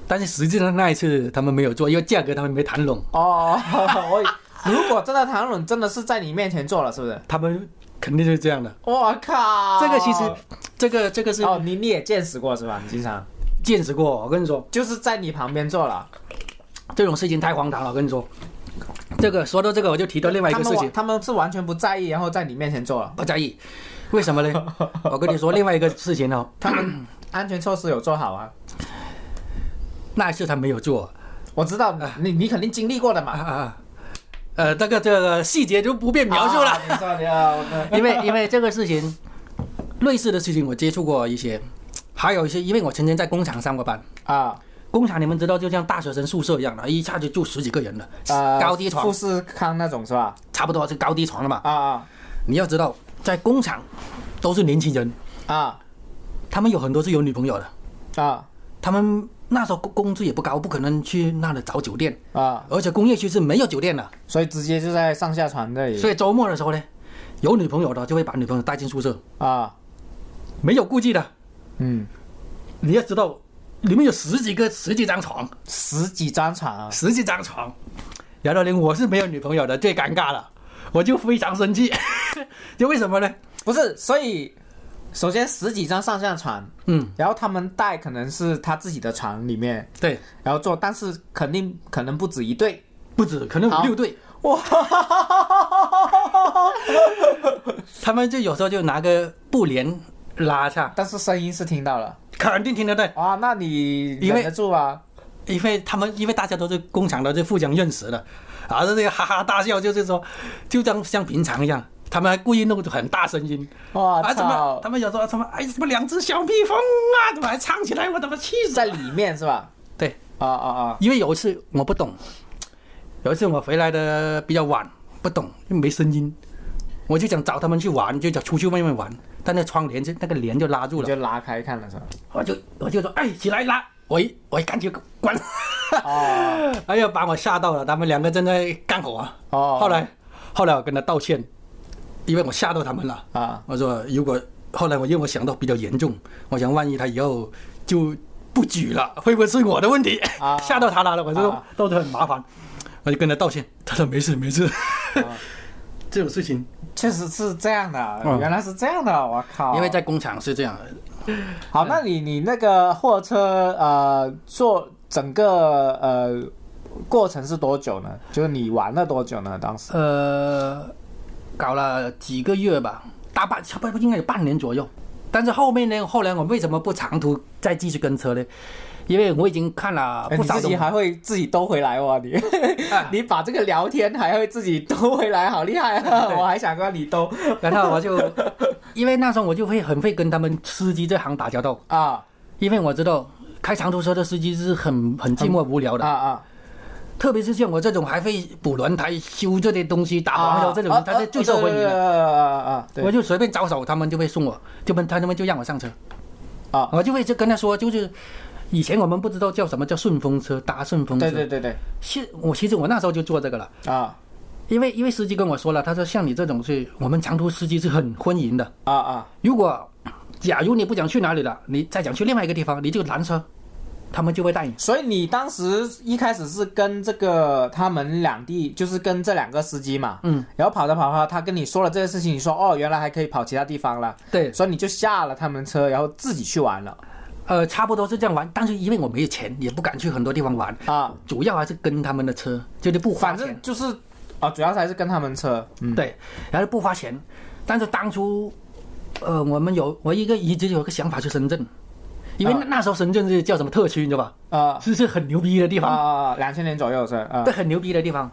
Speaker 2: 但是实际上那一次他们没有做，因为价格他们没谈拢，
Speaker 1: 哦，我 如果真的谈论，真的是在你面前做了，是不是？
Speaker 2: 他们肯定是这样的。
Speaker 1: 我靠！
Speaker 2: 这个其实，这个这个是
Speaker 1: 哦，你你也见识过是吧？你经常
Speaker 2: 见识过。我跟你说，
Speaker 1: 就是在你旁边做了。
Speaker 2: 这种事情太荒唐了。我跟你说，这个说到这个，我就提到另外一个事情，
Speaker 1: 他们是完全不在意，然后在你面前做了。
Speaker 2: 不在意。为什么呢？我跟你说另外一个事情哦，
Speaker 1: 他们安全措施有做好啊？
Speaker 2: 那一次他没有做
Speaker 1: 我知道你你肯定经历过的
Speaker 2: 啊
Speaker 1: 嘛。
Speaker 2: 啊啊，呃，这个这个细节就不便描述了。因为因为这个事情，类似的事情我接触过一些，还有一些，因为我曾经在工厂上过班。
Speaker 1: 啊
Speaker 2: 工厂你们知道，就像大学生宿舍一样的，一下就住十几个人的，
Speaker 1: 呃
Speaker 2: 高低床
Speaker 1: 富士康那种是吧？
Speaker 2: 差不多是高低床了嘛。
Speaker 1: 啊啊
Speaker 2: 你要知道，在工厂都是年轻人，
Speaker 1: 啊
Speaker 2: 他们有很多是有女朋友的，
Speaker 1: 啊
Speaker 2: 他们那时候工工资也不高，不可能去那里找酒店，
Speaker 1: 啊！
Speaker 2: 而且工业区是没有酒店的，
Speaker 1: 所以直接就在上下船那里。
Speaker 2: 所以周末的时候呢，有女朋友的就会把女朋友带进宿舍，
Speaker 1: 啊，
Speaker 2: 没有顾忌的。
Speaker 1: 嗯，
Speaker 2: 你要知道，里面有十几个、十几张床，
Speaker 1: 十几张床啊，
Speaker 2: 十几张床。然后呢，我是没有女朋友的，最尴尬了，我就非常生气。就为什么呢？
Speaker 1: 不是，所以首先十几张上下床，
Speaker 2: 嗯，
Speaker 1: 然后他们带可能是他自己的床里面，
Speaker 2: 对，
Speaker 1: 然后做，但是肯定可能不止一对。
Speaker 2: 不止，可能
Speaker 1: 好
Speaker 2: 五六对。
Speaker 1: 哇，
Speaker 2: 他们就有时候就拿个布帘拉下，
Speaker 1: 但是声音是听到了
Speaker 2: 肯定听得到，
Speaker 1: 哇，那你忍得住啊？
Speaker 2: 因为他们因为大家都是工厂的，就互相认识的，然后这个哈哈大笑，就是说，就当像平常一样。他们还故意弄出很大声音，
Speaker 1: 哇
Speaker 2: 啊，怎么
Speaker 1: 操
Speaker 2: 他，们有时候什么哎什么两只小蜜蜂啊，怎么还唱起来，我怎么气死？
Speaker 1: 在里面是吧？
Speaker 2: 对，
Speaker 1: 啊啊啊！
Speaker 2: 因为有一次我不懂，有一次我回来的比较晚，不懂又没声音，我就想找他们去玩，就想出去外面玩，但那窗帘就那个帘就拉住了，
Speaker 1: 就拉开看了是吧？
Speaker 2: 我就我就说哎起来拉，我一我一赶紧关，
Speaker 1: 哦
Speaker 2: 哎呀把我吓到了，他们两个正在干活啊。
Speaker 1: 哦，
Speaker 2: 后来后来我跟他道歉，因为我吓到他们了。
Speaker 1: 啊
Speaker 2: 我说如果后来我因为我想到比较严重，我想万一他以后就不举了，会不会是我的问题？
Speaker 1: 啊
Speaker 2: 吓到他了，我就都是很麻烦，我就跟他道歉，他说没事没事。
Speaker 1: 啊
Speaker 2: 这种事情，
Speaker 1: 确实是这样的，
Speaker 2: 嗯
Speaker 1: 原来是这样的，我靠！
Speaker 2: 因为在工厂是这样的，
Speaker 1: 好，那你你那个货车呃做整个呃过程是多久呢？就是你玩了多久呢？当时
Speaker 2: 呃，搞了几个月吧，大半差不多应该有半年左右。但是后面呢，后来我为什么不长途再继续跟车呢？因为我已经看了
Speaker 1: 你自己还会自己兜回来哇！你
Speaker 2: 啊
Speaker 1: 你把这个聊天还会自己兜回来，好厉害啊！我还想让你兜
Speaker 2: 然后我就，因为那时候我就会很会跟他们司机这行打交道，
Speaker 1: 啊
Speaker 2: 因为我知道开长途车的司机是很很寂寞无聊的，
Speaker 1: 啊啊！
Speaker 2: 特别是像我这种还会补轮胎、修这些东西、打黄油这种人，他是最受欢迎的。
Speaker 1: 啊啊啊！
Speaker 2: 我就随便招手，他们就会送我，就们他们就让我上车，
Speaker 1: 啊，
Speaker 2: 我就会就跟他说，就是以前我们不知道叫什么叫顺风车，搭顺风车。
Speaker 1: 对对对对。
Speaker 2: 现我其实我那时候就做这个了，
Speaker 1: 啊。
Speaker 2: 因为因为司机跟我说了，他说像你这种是我们长途司机是很欢迎的，
Speaker 1: 啊啊。
Speaker 2: 如果假如你不想去哪里了，你再想去另外一个地方，你就拦车，他们就会带你。
Speaker 1: 所以你当时一开始是跟这个他们两地，就是跟这两个司机嘛，
Speaker 2: 嗯，
Speaker 1: 然后跑着跑着，他跟你说了这个事情，你说哦，原来还可以跑其他地方了，
Speaker 2: 对，
Speaker 1: 所以你就下了他们车，然后自己去玩了。
Speaker 2: 呃，差不多是这样玩，但是因为我没有钱，也不敢去很多地方玩，
Speaker 1: 啊，
Speaker 2: 主要还是跟他们的车，就是不花钱
Speaker 1: 反正。就是啊，主要还是跟他们车，嗯，
Speaker 2: 对，然后不花钱。但是当初，呃，我们有我一个一直有个想法去深圳，因为那,、时候深圳是叫什么特区，你知道吧？
Speaker 1: 啊。
Speaker 2: 是是很牛逼的地
Speaker 1: 啊
Speaker 2: 方，
Speaker 1: 啊，两千年左右是啊。
Speaker 2: 对，很牛逼的地方。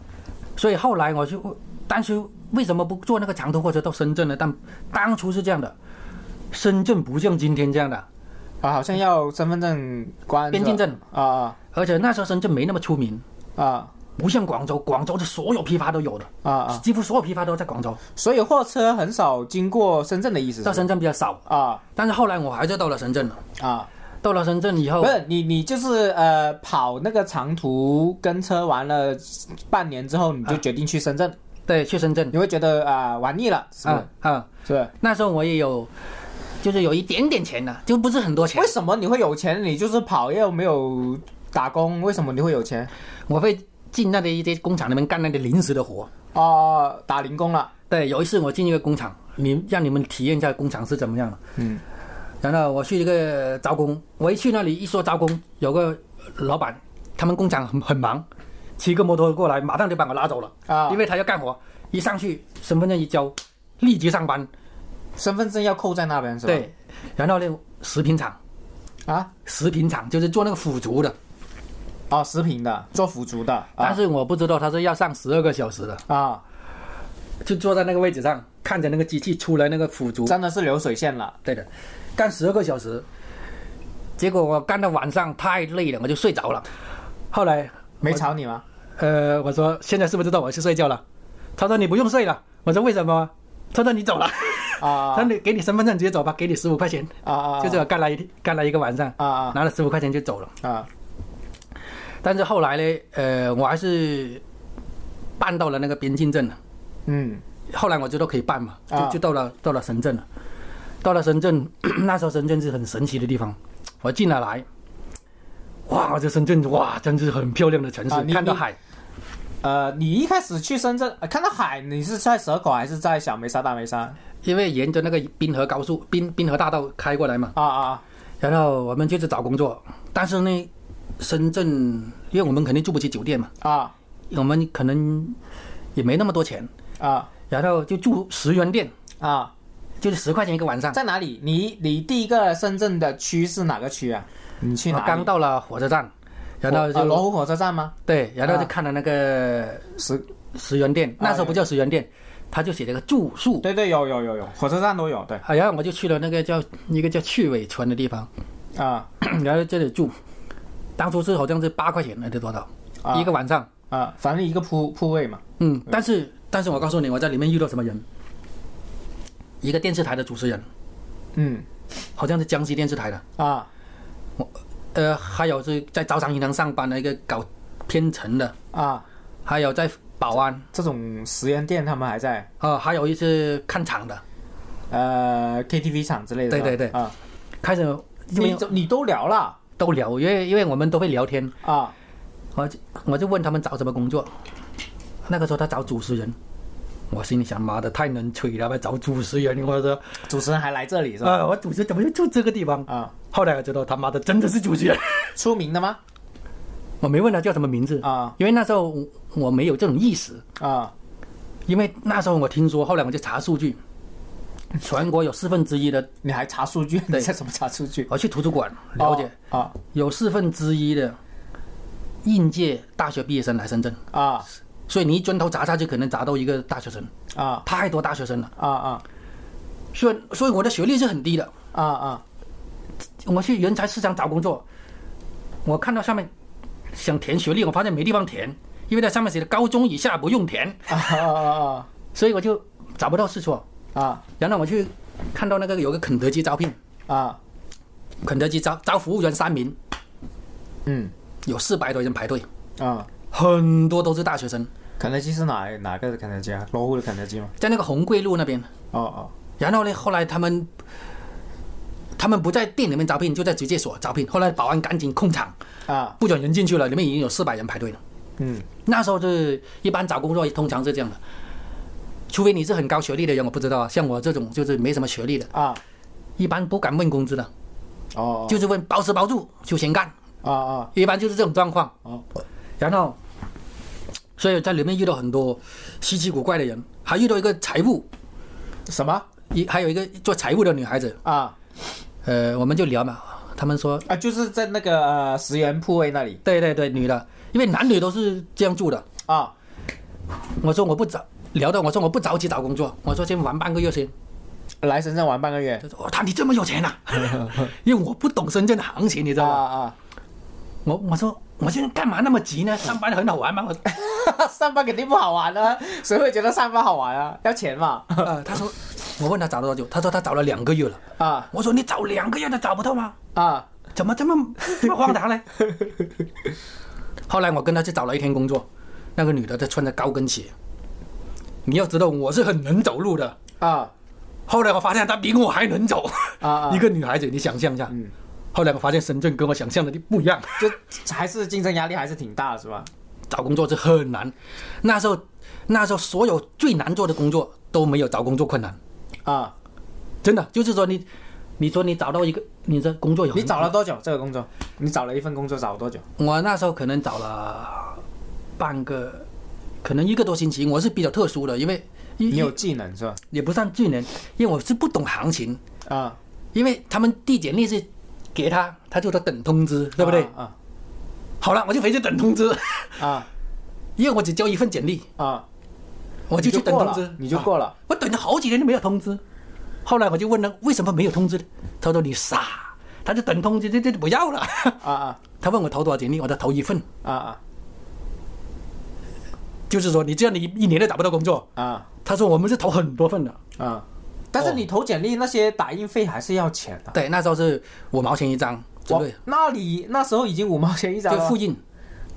Speaker 2: 所以后来我就，当初为什么不坐那个长途货车到深圳呢？但当初是这样的，深圳不像今天这样的，
Speaker 1: 啊，好像要身份证关
Speaker 2: 边境证，
Speaker 1: 啊啊。
Speaker 2: 而且那时候深圳没那么出名，
Speaker 1: 啊
Speaker 2: 不像广州，广州的所有批发都有的，
Speaker 1: 啊啊，
Speaker 2: 几乎所有批发都在广州，
Speaker 1: 所以货车很少经过深圳的意思是
Speaker 2: 到深圳比较少。
Speaker 1: 啊
Speaker 2: 但是后来我还是到了深圳了，
Speaker 1: 啊，
Speaker 2: 到了深圳以后
Speaker 1: 不，是你你就是呃跑那个长途跟车完了半年之后，你就决定去深圳，
Speaker 2: 对，去深圳
Speaker 1: 你会觉得啊玩腻了，是吧
Speaker 2: 啊
Speaker 1: 是？
Speaker 2: 啊，
Speaker 1: 是？
Speaker 2: 那时候我也有，就是有一点点钱的，就不是很多钱
Speaker 1: 为。什么你会有钱？你就是跑又没有打工，为什么你会有钱？
Speaker 2: 我会进那里一些工厂里面干那个临时的活。
Speaker 1: 哦，打零工了，
Speaker 2: 对，有一次我进一个工厂，你让你们体验一下工厂是怎么样的。
Speaker 1: 嗯
Speaker 2: 然后我去一个招工，我一去那里一说招工，有个老板，他们工厂很很忙，骑个摩托过来，马上就把我拉走了，
Speaker 1: 啊，
Speaker 2: 因为他要干活，一上去身份证一交，立即上班。
Speaker 1: 身份证要扣在那边是吧？
Speaker 2: 对，然后呢，食品厂，
Speaker 1: 啊，
Speaker 2: 食品厂就是做那个腐竹的，
Speaker 1: 哦，食品的，做腐竹的，啊
Speaker 2: 但是我不知道他是要上十二个小时的，
Speaker 1: 啊，
Speaker 2: 就坐在那个位置上，看着那个机器出来那个腐竹，
Speaker 1: 真的是流水线了，
Speaker 2: 对的，干十二个小时，结果我干到晚上太累了，我就睡着了。后来，
Speaker 1: 没吵你吗？
Speaker 2: 呃，我说现在是不是到我去睡觉了？他说你不用睡了。我说为什么？他说你走了，
Speaker 1: 啊
Speaker 2: 他说你给你身份证直接走吧，给你十五块钱，
Speaker 1: 啊啊，
Speaker 2: 就这样干了一干了一个晚上，
Speaker 1: 啊啊
Speaker 2: 拿了十五块钱就走了。
Speaker 1: 啊
Speaker 2: 但是后来呢，呃，我还是办到了那个边境证了。
Speaker 1: 嗯
Speaker 2: 后来我知道可以办嘛，
Speaker 1: 啊
Speaker 2: 就就到了到了深圳了。到了深圳，那时候深圳是很神奇的地方。我进了来，哇，这深圳哇，真是很漂亮的城市，看到海。
Speaker 1: 呃，你一开始去深圳、呃看到海，你是在蛇口还是在小梅沙、大梅沙？
Speaker 2: 因为沿着那个滨河高速、滨滨河大道开过来嘛，
Speaker 1: 啊啊
Speaker 2: 然后我们就是找工作。但是呢，深圳，因为我们肯定住不起酒店嘛，
Speaker 1: 啊
Speaker 2: 我们可能也没那么多钱，
Speaker 1: 啊
Speaker 2: 然后就住十元店，
Speaker 1: 啊！
Speaker 2: 就是十块钱一个晚上。
Speaker 1: 在哪里？你你第一个深圳的区是哪个区啊？你去哪？
Speaker 2: 刚到了火车站，然后
Speaker 1: 啊
Speaker 2: 就、
Speaker 1: 罗湖火车站吗？
Speaker 2: 对，然后就
Speaker 1: 啊
Speaker 2: 看了那个
Speaker 1: 十，
Speaker 2: 十元店，那时候不叫十元店，他就写了个住宿。
Speaker 1: 对对，有有有有，火车站都有，对
Speaker 2: 啊，然后我就去了那个叫一个叫去尾村的地方，
Speaker 1: 啊
Speaker 2: 然后这里住，当初是好像是八块钱还是多少、
Speaker 1: 啊。
Speaker 2: 一个晚上？
Speaker 1: 啊，反正一个铺铺位嘛。
Speaker 2: 嗯，但是但是我告诉你，我在里面遇到什么人，一个电视台的主持人，
Speaker 1: 嗯。
Speaker 2: 好像是江西电视台的，
Speaker 1: 啊。
Speaker 2: 我呃，还有是在招商银行上班的一个搞编程的，
Speaker 1: 啊，
Speaker 2: 还有在保安，
Speaker 1: 这种实验店他们还在，
Speaker 2: 啊，还有一些看场的。
Speaker 1: 呃，KTV 场之类的。
Speaker 2: 对对对。
Speaker 1: 啊，
Speaker 2: 开始
Speaker 1: 你你都聊了
Speaker 2: 都聊，因为因为我们都会聊天，
Speaker 1: 啊。
Speaker 2: 我就我就问他们找什么工作，那个时候他找主持人，我心里想妈的太能吹了吧，找主持人，我说
Speaker 1: 主持人还来这里是吧？
Speaker 2: 啊，我主持人怎么就住这个地方？
Speaker 1: 啊，
Speaker 2: 后来我知道他妈的真的是主持人，
Speaker 1: 出名的吗？
Speaker 2: 我没问他叫什么名字，
Speaker 1: 啊。
Speaker 2: 因为那时候我我没有这种意识，
Speaker 1: 啊。
Speaker 2: 因为那时候我听说，后来我就查数据，全国有四分之一的，
Speaker 1: 你还查数据？你
Speaker 2: 对
Speaker 1: 在怎么查数据？
Speaker 2: 我去图书馆了解，
Speaker 1: 哦啊
Speaker 2: 有四分之一的应届大学毕业生来深圳，
Speaker 1: 啊。
Speaker 2: 所以你一砖头砸下去，可能砸到一个大学生，
Speaker 1: 啊。
Speaker 2: 太多大学生了，
Speaker 1: 啊啊。
Speaker 2: 所以所以我的学历是很低的。
Speaker 1: 啊啊。
Speaker 2: 我去人才市场找工作，我看到上面想填学历，我发现没地方填，因为在上面写的高中以下不用填，
Speaker 1: 啊啊
Speaker 2: 所以我就找不到事做。
Speaker 1: 啊。
Speaker 2: 然后我去看到那个有个肯德基招聘，
Speaker 1: 啊。
Speaker 2: 肯德基招招服务员三名，
Speaker 1: 嗯。
Speaker 2: 有四百多人排队，
Speaker 1: 啊，
Speaker 2: 很多都是大学生，
Speaker 1: 肯德基是哪哪个肯德基啊？罗湖的肯德基吗？
Speaker 2: 在那个红桂路那边。
Speaker 1: 哦哦。
Speaker 2: 然后呢，后来他们他们不在店里面招聘，就在直接所招聘。后来保安赶紧控场，
Speaker 1: 啊。
Speaker 2: 不准人进去了，里面已经有四百人排队了。
Speaker 1: 嗯。
Speaker 2: 那时候是一般找工作通常是这样的，除非你是很高学历的人，我不知道啊。像我这种就是没什么学历的，
Speaker 1: 啊。
Speaker 2: 一般不敢问工资的，
Speaker 1: 哦，
Speaker 2: 就是问包吃包住就先干，
Speaker 1: 啊啊。
Speaker 2: 一般就是这种状况。
Speaker 1: 哦。
Speaker 2: 然后，所以在里面遇到很多稀奇古怪的人，还遇到一个财务，
Speaker 1: 什么？
Speaker 2: 一还有一个做财务的女孩子，
Speaker 1: 啊。
Speaker 2: 呃，我们就聊嘛，他们说，
Speaker 1: 啊？就是在那个呃十元铺位那里。
Speaker 2: 对对对，女的，因为男女都是这样住的。
Speaker 1: 啊。
Speaker 2: 我说我不着，聊到我说我不着急找工作，我说先玩半个月先。
Speaker 1: 来深圳玩半个月
Speaker 2: 他说：“哦，他你这么有钱呐、因为我不懂深圳的行情，你知道
Speaker 1: 啊
Speaker 2: 吗？
Speaker 1: 啊，
Speaker 2: 我我说我现在干嘛那么急呢？上班很好玩吗？我
Speaker 1: 上班肯定不好玩啊，谁会觉得上班好玩啊？要钱嘛
Speaker 2: 呃，他说，我问他找了多久，他说他找了两个月了。
Speaker 1: 啊
Speaker 2: 我说你找两个月都找不到吗？
Speaker 1: 啊
Speaker 2: 怎么这么这么荒唐呢？后来我跟他去找了一天工作，那个女的她穿着高跟鞋，你要知道我是很能走路的。
Speaker 1: 啊
Speaker 2: 后来我发现她比我还能走，
Speaker 1: 啊啊
Speaker 2: 一个女孩子，你想象一下。
Speaker 1: 嗯
Speaker 2: 后来我发现深圳跟我想象的不一样，
Speaker 1: 就还是竞争压力还是挺大，是吧？
Speaker 2: 找工作是很难。那时候，那时候所有最难做的工作都没有找工作困难，
Speaker 1: 啊，
Speaker 2: 真的就是说你，你说你找到一个你的工作有很
Speaker 1: 你找了多久这个工作？你找了一份工作找了多久？
Speaker 2: 我那时候可能找了半个，可能一个多星期。我是比较特殊的，因为
Speaker 1: 你有技能是吧？
Speaker 2: 也不算技能，因为我是不懂行情，
Speaker 1: 啊，
Speaker 2: 因为他们递简历是给他，他就在等通知，对不对？
Speaker 1: 啊
Speaker 2: 好了，我就回去等通知，
Speaker 1: 啊。
Speaker 2: 因为我只交一份简历，
Speaker 1: 啊，
Speaker 2: 我就去等通知，啊
Speaker 1: 你就过了。
Speaker 2: 我等了好几天都没有通知，后来我就问他为什么没有通知？呢？他说你傻，他就等通知，这这不要了。
Speaker 1: 啊啊。
Speaker 2: 他问我投多少简历，我说投一份，
Speaker 1: 啊啊
Speaker 2: 就是说你这样你一年都找不到工作。
Speaker 1: 啊
Speaker 2: 他说我们是投很多份的，
Speaker 1: 啊！但是你投简历那些打印费还是要钱的。
Speaker 2: 对，那时候是五毛钱一张，对
Speaker 1: 那你那时候已经五毛钱一张了
Speaker 2: 就复，印，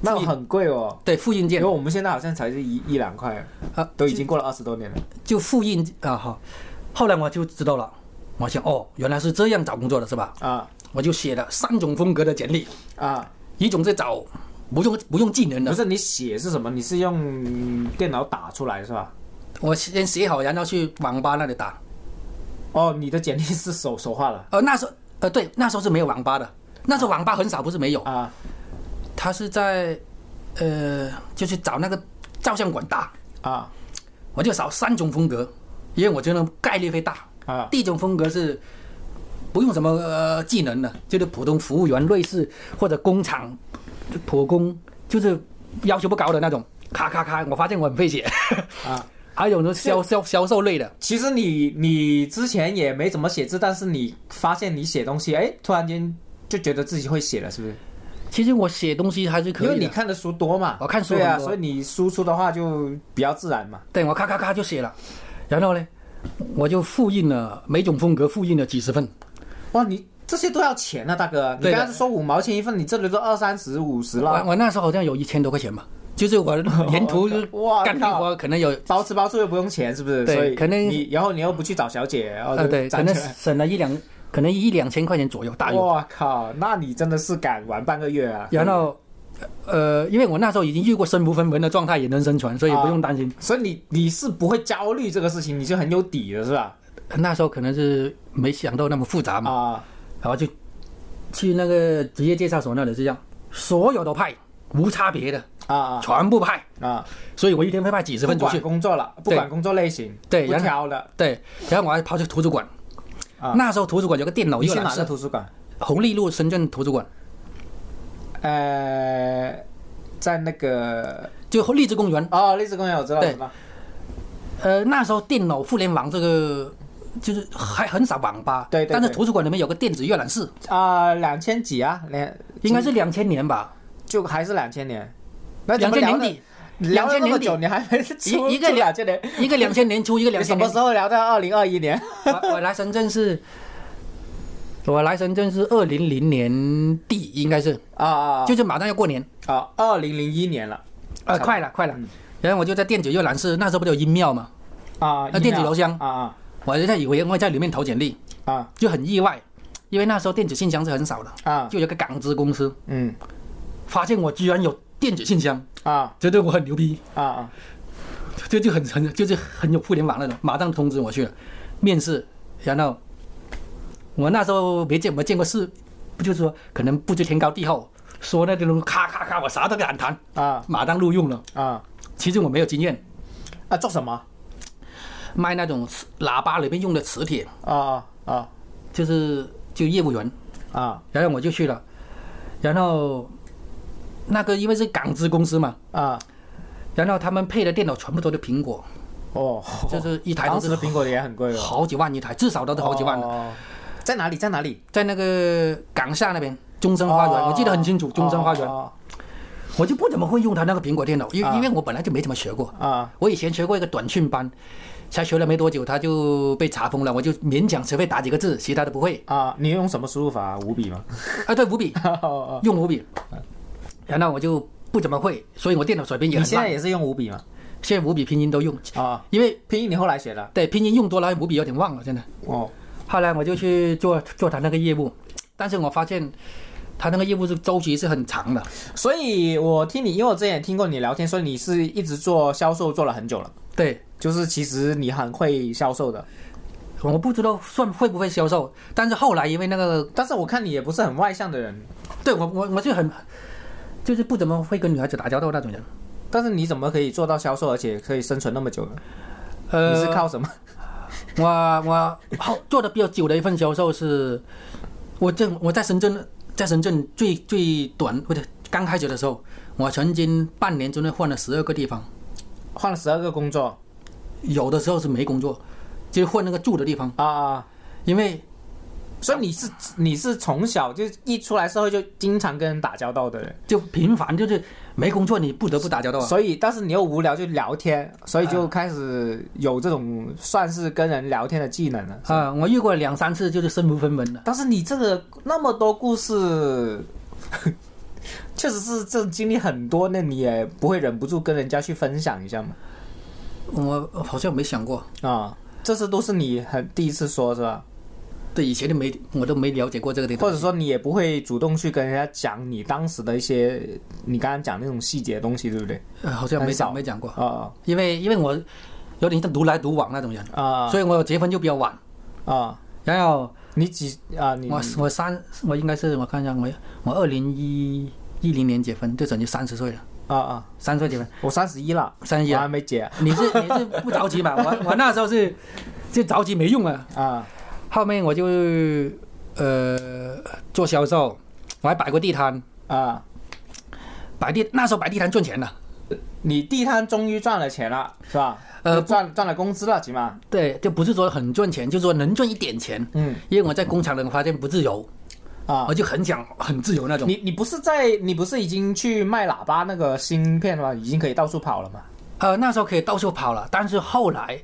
Speaker 1: 那很贵哦。
Speaker 2: 对，复印件
Speaker 1: 因为我们现在好像才是一一两块，
Speaker 2: 啊，
Speaker 1: 都已经过了二十多年了。
Speaker 2: 就复印啊好。后来我就知道了，我想哦，原来是这样找工作的是吧？
Speaker 1: 啊
Speaker 2: 我就写了三种风格的简历，
Speaker 1: 啊，
Speaker 2: 一种是找不用不用技能的，
Speaker 1: 不是你写是什么？你是用电脑打出来是吧？
Speaker 2: 我先写好，然后去网吧那里打。
Speaker 1: 哦，你的简历是手手画的？
Speaker 2: 呃，那时候呃对，那时候是没有网吧的，那时候网吧很少，不是没有，
Speaker 1: 啊。
Speaker 2: 他是在呃就去找那个照相馆打，
Speaker 1: 啊。
Speaker 2: 我就找三种风格，因为我觉得概率会大。
Speaker 1: 啊。
Speaker 2: 第一种风格是不用什么呃技能的，就是普通服务员、类似或者工厂普工，就是要求不高的那种，咔咔咔。我发现我很会写，
Speaker 1: 啊！
Speaker 2: 还有呢销销销售类的，
Speaker 1: 其实你你之前也没怎么写字，但是你发现你写东西，哎，突然间就觉得自己会写了，是不是？
Speaker 2: 其实我写东西还是可以。
Speaker 1: 因为你看的书多嘛，
Speaker 2: 我看书
Speaker 1: 对啊，所以你输出的话就比较自然嘛。
Speaker 2: 对我咔咔咔就写了，然后呢，我就复印了每种风格复印了几十份，
Speaker 1: 哇，你这些都要钱啊，大哥！你刚才说五毛钱一份，你这里都二三十、五十了，
Speaker 2: 我那时候好像有一千多块钱吧，就是我沿途 就
Speaker 1: 哇
Speaker 2: 干力活可能有
Speaker 1: 包吃包住又不用钱，是不是？
Speaker 2: 对可能
Speaker 1: 你然后你又不去找小姐，然后就
Speaker 2: 呃对，可能
Speaker 1: 攒起来
Speaker 2: 省了一两可能一两千块钱左右大约。
Speaker 1: 我靠，那你真的是敢玩半个月啊！
Speaker 2: 然后，呃，因为我那时候已经遇过身无分文的状态也能生存，所以不用担心。
Speaker 1: 所以你你是不会焦虑这个事情，你就很有底的是吧？
Speaker 2: 那时候可能是没想到那么复杂嘛，
Speaker 1: 啊
Speaker 2: 然后就去那个职业介绍所那里是这样，所有都派，无差别的，
Speaker 1: 啊
Speaker 2: 全部派，
Speaker 1: 啊啊！
Speaker 2: 所以我一天会派几十份出去。
Speaker 1: 工作了，不管工作类型，
Speaker 2: 对然后
Speaker 1: 挑的。
Speaker 2: 对，然后我还跑去图书馆。
Speaker 1: 啊
Speaker 2: 那时候图书馆有个电脑
Speaker 1: 你去哪个图书馆？
Speaker 2: 红利路深圳图书馆，
Speaker 1: 呃，在那个
Speaker 2: 就荔枝公园。
Speaker 1: 哦，荔枝公园我知道，
Speaker 2: 对。呃，那时候电脑互联网这个就是还很少网吧，
Speaker 1: 对对对。
Speaker 2: 但是图书馆里面有个电子阅览室，
Speaker 1: 啊，两千几啊，两
Speaker 2: 应该是两千年吧，
Speaker 1: 就还是两千年。那
Speaker 2: 两千年底，
Speaker 1: 聊了那么
Speaker 2: 2000年底，
Speaker 1: 你还没出
Speaker 2: 一个
Speaker 1: 两千年？
Speaker 2: 一个两千年初，一个两
Speaker 1: 你什
Speaker 2: 千年
Speaker 1: 么时候聊到二零二一年？
Speaker 2: 我我来深圳是，我来深圳是二零零年底，应该是，
Speaker 1: 啊啊
Speaker 2: 就是马上要过年，
Speaker 1: 啊！二零零一年了。
Speaker 2: 呃，快了快了。
Speaker 1: 嗯。
Speaker 2: 然后我就在电子阅览室，那时候不是有音庙嘛，
Speaker 1: 啊！
Speaker 2: 那电子邮箱。
Speaker 1: 啊啊
Speaker 2: 我就在以为会在里面投简历，
Speaker 1: 啊。
Speaker 2: 就很意外，因为那时候电子信箱是很少的，
Speaker 1: 啊！
Speaker 2: 就有个港资公司
Speaker 1: 嗯。
Speaker 2: 发现我居然有电子信箱，
Speaker 1: 啊。
Speaker 2: 觉得我很牛逼，
Speaker 1: 啊啊。
Speaker 2: 就就很很就是很有互联网那种，马上通知我去了面试，然后我那时候没见没见过世就是说可能不知天高地厚，说那种咔咔咔，我啥都敢谈，
Speaker 1: 啊。
Speaker 2: 马上录用了。
Speaker 1: 啊。
Speaker 2: 其实我没有经验，
Speaker 1: 啊，做什么？
Speaker 2: 卖那种磁喇叭里面用的磁铁，
Speaker 1: 啊啊。啊
Speaker 2: 就是就业务员，
Speaker 1: 啊。
Speaker 2: 然后我就去了，然后那个因为是港资公司嘛，
Speaker 1: 啊！
Speaker 2: 然后他们配的电脑全部都是苹果，
Speaker 1: 哦，
Speaker 2: 就是一台都是
Speaker 1: 当时的苹果的也很贵哦，
Speaker 2: 好几万一台，至少都是好几万的。
Speaker 1: 哦。在哪里？在哪里？
Speaker 2: 在那个港厦那边，中生花园，
Speaker 1: 哦。
Speaker 2: 我记得很清楚，中生花园，
Speaker 1: 哦
Speaker 2: 我就不怎么会用他那个苹果电脑，因因为我本来就没怎么学过，
Speaker 1: 啊
Speaker 2: 我以前学过一个短讯班，才学了没多久，他就被查封了，我就勉强学会打几个字，其他的不会。
Speaker 1: 啊！你用什么输入法？五笔吗？
Speaker 2: 啊，对，五笔，
Speaker 1: 哦
Speaker 2: 用五笔，然后我就不怎么会，所以我电脑水平也。
Speaker 1: 你现在也是用五笔吗？
Speaker 2: 现在五笔拼音都用，
Speaker 1: 啊，
Speaker 2: 因为
Speaker 1: 拼音你后来学的？
Speaker 2: 对拼音用多了，五笔有点忘了，真的。
Speaker 1: 哦
Speaker 2: 后来我就去做做他那个业务，但是我发现他那个业务是周期是很长的。
Speaker 1: 所以我听你，因为我之前也听过你聊天，所以你是一直做销售做了很久了，
Speaker 2: 对，
Speaker 1: 就是其实你很会销售的，
Speaker 2: 我不知道算会不会销售，但是后来因为那个，
Speaker 1: 但是我看你也不是很外向的人，
Speaker 2: 对我我我就很，就是不怎么会跟女孩子打交道那种人。
Speaker 1: 但是你怎么可以做到销售，而且可以生存那么久呢？
Speaker 2: 呃，
Speaker 1: 你是靠什么？
Speaker 2: 我我后做的比较久的一份销售是，我正我在深圳，在深圳最最短或者刚开始的时候，我曾经半年之内换了十二个地方，
Speaker 1: 换了十二个工作
Speaker 2: 有的时候是没工作，就换那个住的地方，
Speaker 1: 啊啊！
Speaker 2: 因为
Speaker 1: 所以你是你是从小就一出来社会就经常跟人打交道的人，
Speaker 2: 就频繁就是没工作，你不得不打交道啊。
Speaker 1: 所以但是你又无聊就聊天，所以就开始有这种算是跟人聊天的技能了。
Speaker 2: 啊，我遇过两三次就是身无分文的。
Speaker 1: 但是你这个那么多故事，确实是这经历很多，那你也不会忍不住跟人家去分享一下吗？
Speaker 2: 我好像没想过，
Speaker 1: 啊，这次都是你很第一次说是吧？
Speaker 2: 对以前就没我都没了解过这个地方，
Speaker 1: 或者说你也不会主动去跟人家讲你当时的一些你刚刚讲那种细节的东西，对不对？
Speaker 2: 呃好像没讲没讲过，
Speaker 1: 啊
Speaker 2: 因为因为我有点像独来独往那种人，
Speaker 1: 啊
Speaker 2: 所以我结婚就比较晚。
Speaker 1: 啊！
Speaker 2: 然后
Speaker 1: 你几啊？你
Speaker 2: 我我三我应该是我看一下我我二零一一零年结婚，就等于三十岁了，
Speaker 1: 啊啊！
Speaker 2: 三十岁结婚，
Speaker 1: 我三十一了，
Speaker 2: 三十一还。
Speaker 1: 没结
Speaker 2: 你是你是不着急嘛？我我那时候是就着急没用啊。
Speaker 1: 啊
Speaker 2: 后面我就呃做销售，我还摆过地摊，
Speaker 1: 啊！
Speaker 2: 摆地那时候摆地摊赚钱了。
Speaker 1: 你地摊终于赚了钱了，是吧？
Speaker 2: 呃
Speaker 1: 赚赚了工资了，起码
Speaker 2: 对，就不是说很赚钱，就是说能赚一点钱。
Speaker 1: 嗯
Speaker 2: 因为我在工厂人发现不自由，
Speaker 1: 啊
Speaker 2: 我。就很想很自由那种。
Speaker 1: 你你不是在你不是已经去卖喇叭那个芯片了吗？已经可以到处跑了吗？
Speaker 2: 呃，那时候可以到处跑了，但是后来